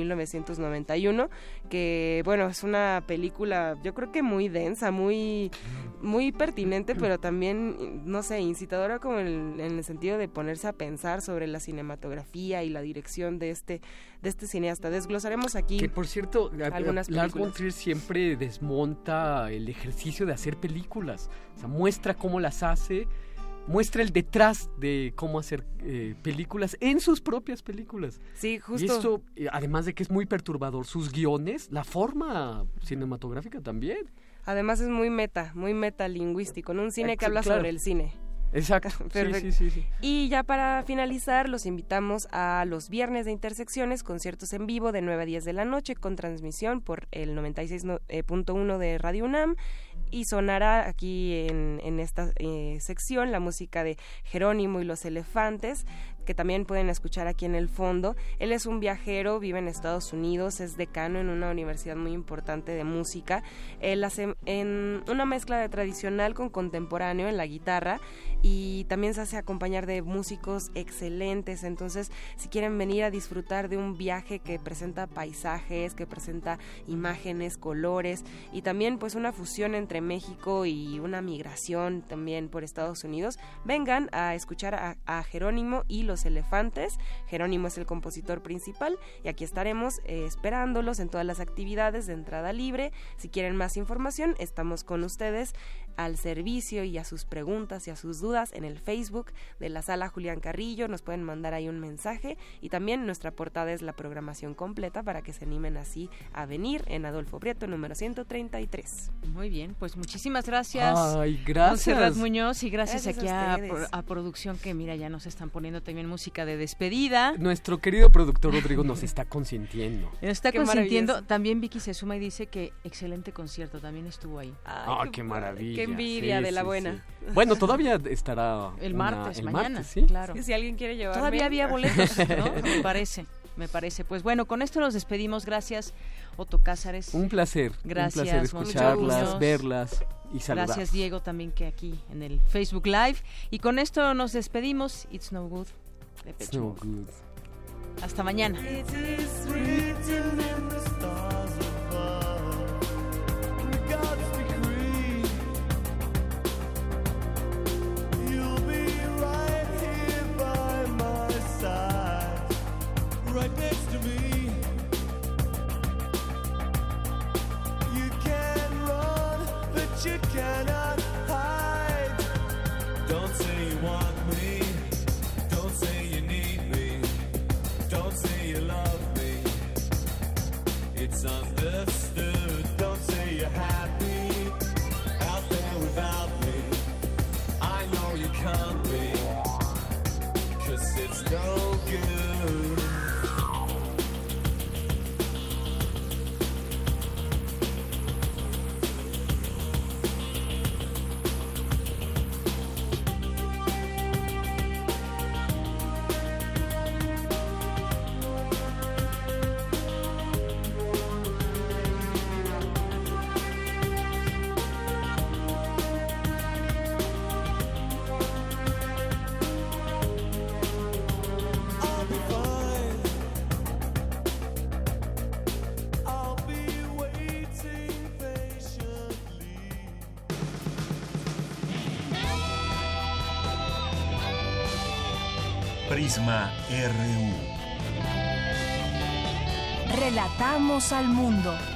1991, que bueno, es una película yo creo que muy densa, muy, muy pertinente, pero también, no sé, incitadora como en, en el sentido de ponerse a pensar sobre la cinematografía y la dirección de este de este cineasta. Desglosaremos aquí. Que por cierto, algunas Lars von Trier siempre desmonta el ejercicio de hacer películas. O sea, muestra cómo las hace, muestra el detrás de cómo hacer eh, películas en sus propias películas. Sí, justo. Y esto, eh, además de que es muy perturbador, sus guiones, la forma cinematográfica también. Además es muy meta, muy metalingüístico, en un cine que habla claro. sobre el cine. Exacto. Perfecto. Sí, sí, sí, y ya para finalizar, los invitamos a los viernes de Intersecciones, conciertos en vivo de 9 a 10 de la noche con transmisión por el 96.1 de Radio UNAM y sonará aquí en, en esta eh, sección la música de Jerónimo y los Elefantes, que también pueden escuchar aquí en el fondo. Él es un viajero, vive en Estados Unidos, es decano en una universidad muy importante de música. Él hace en una mezcla de tradicional con contemporáneo en la guitarra y también se hace acompañar de músicos excelentes. Entonces, si quieren venir a disfrutar de un viaje que presenta paisajes, que presenta imágenes, colores y también pues una fusión entre México y una migración también por Estados Unidos, vengan a escuchar a, a Jerónimo y los elefantes. Jerónimo es el compositor principal y aquí estaremos eh, esperándolos en todas las actividades de entrada libre. Si quieren más información, estamos con ustedes al servicio y a sus preguntas y a sus dudas en el Facebook de la sala Julián Carrillo. Nos pueden mandar ahí un mensaje y también nuestra portada es la programación completa para que se animen así a venir en Adolfo Prieto número 133. Muy bien, pues muchísimas gracias. Ay, gracias. Muñoz y gracias, aquí a, producción que mira ya nos están poniendo también música de despedida. Nuestro querido productor Rodrigo nos está consintiendo. está consintiendo. También Vicky se suma y dice que excelente concierto, también estuvo ahí. Ay, qué, maravilla. Qué envidia de la buena. Bueno, todavía estará el martes, mañana, ¿sí? claro. Si alguien quiere llevarme. Todavía había boletos, ¿no? Me parece me parece. Pues bueno, con esto nos despedimos. Gracias, Otto Cázares. Un placer. Gracias. Un placer escucharlas, verlas y saludar. Gracias, Diego, también que aquí en el Facebook Live. Y con esto nos despedimos. It's no good. It's no good. Hasta mañana. You cannot al mundo.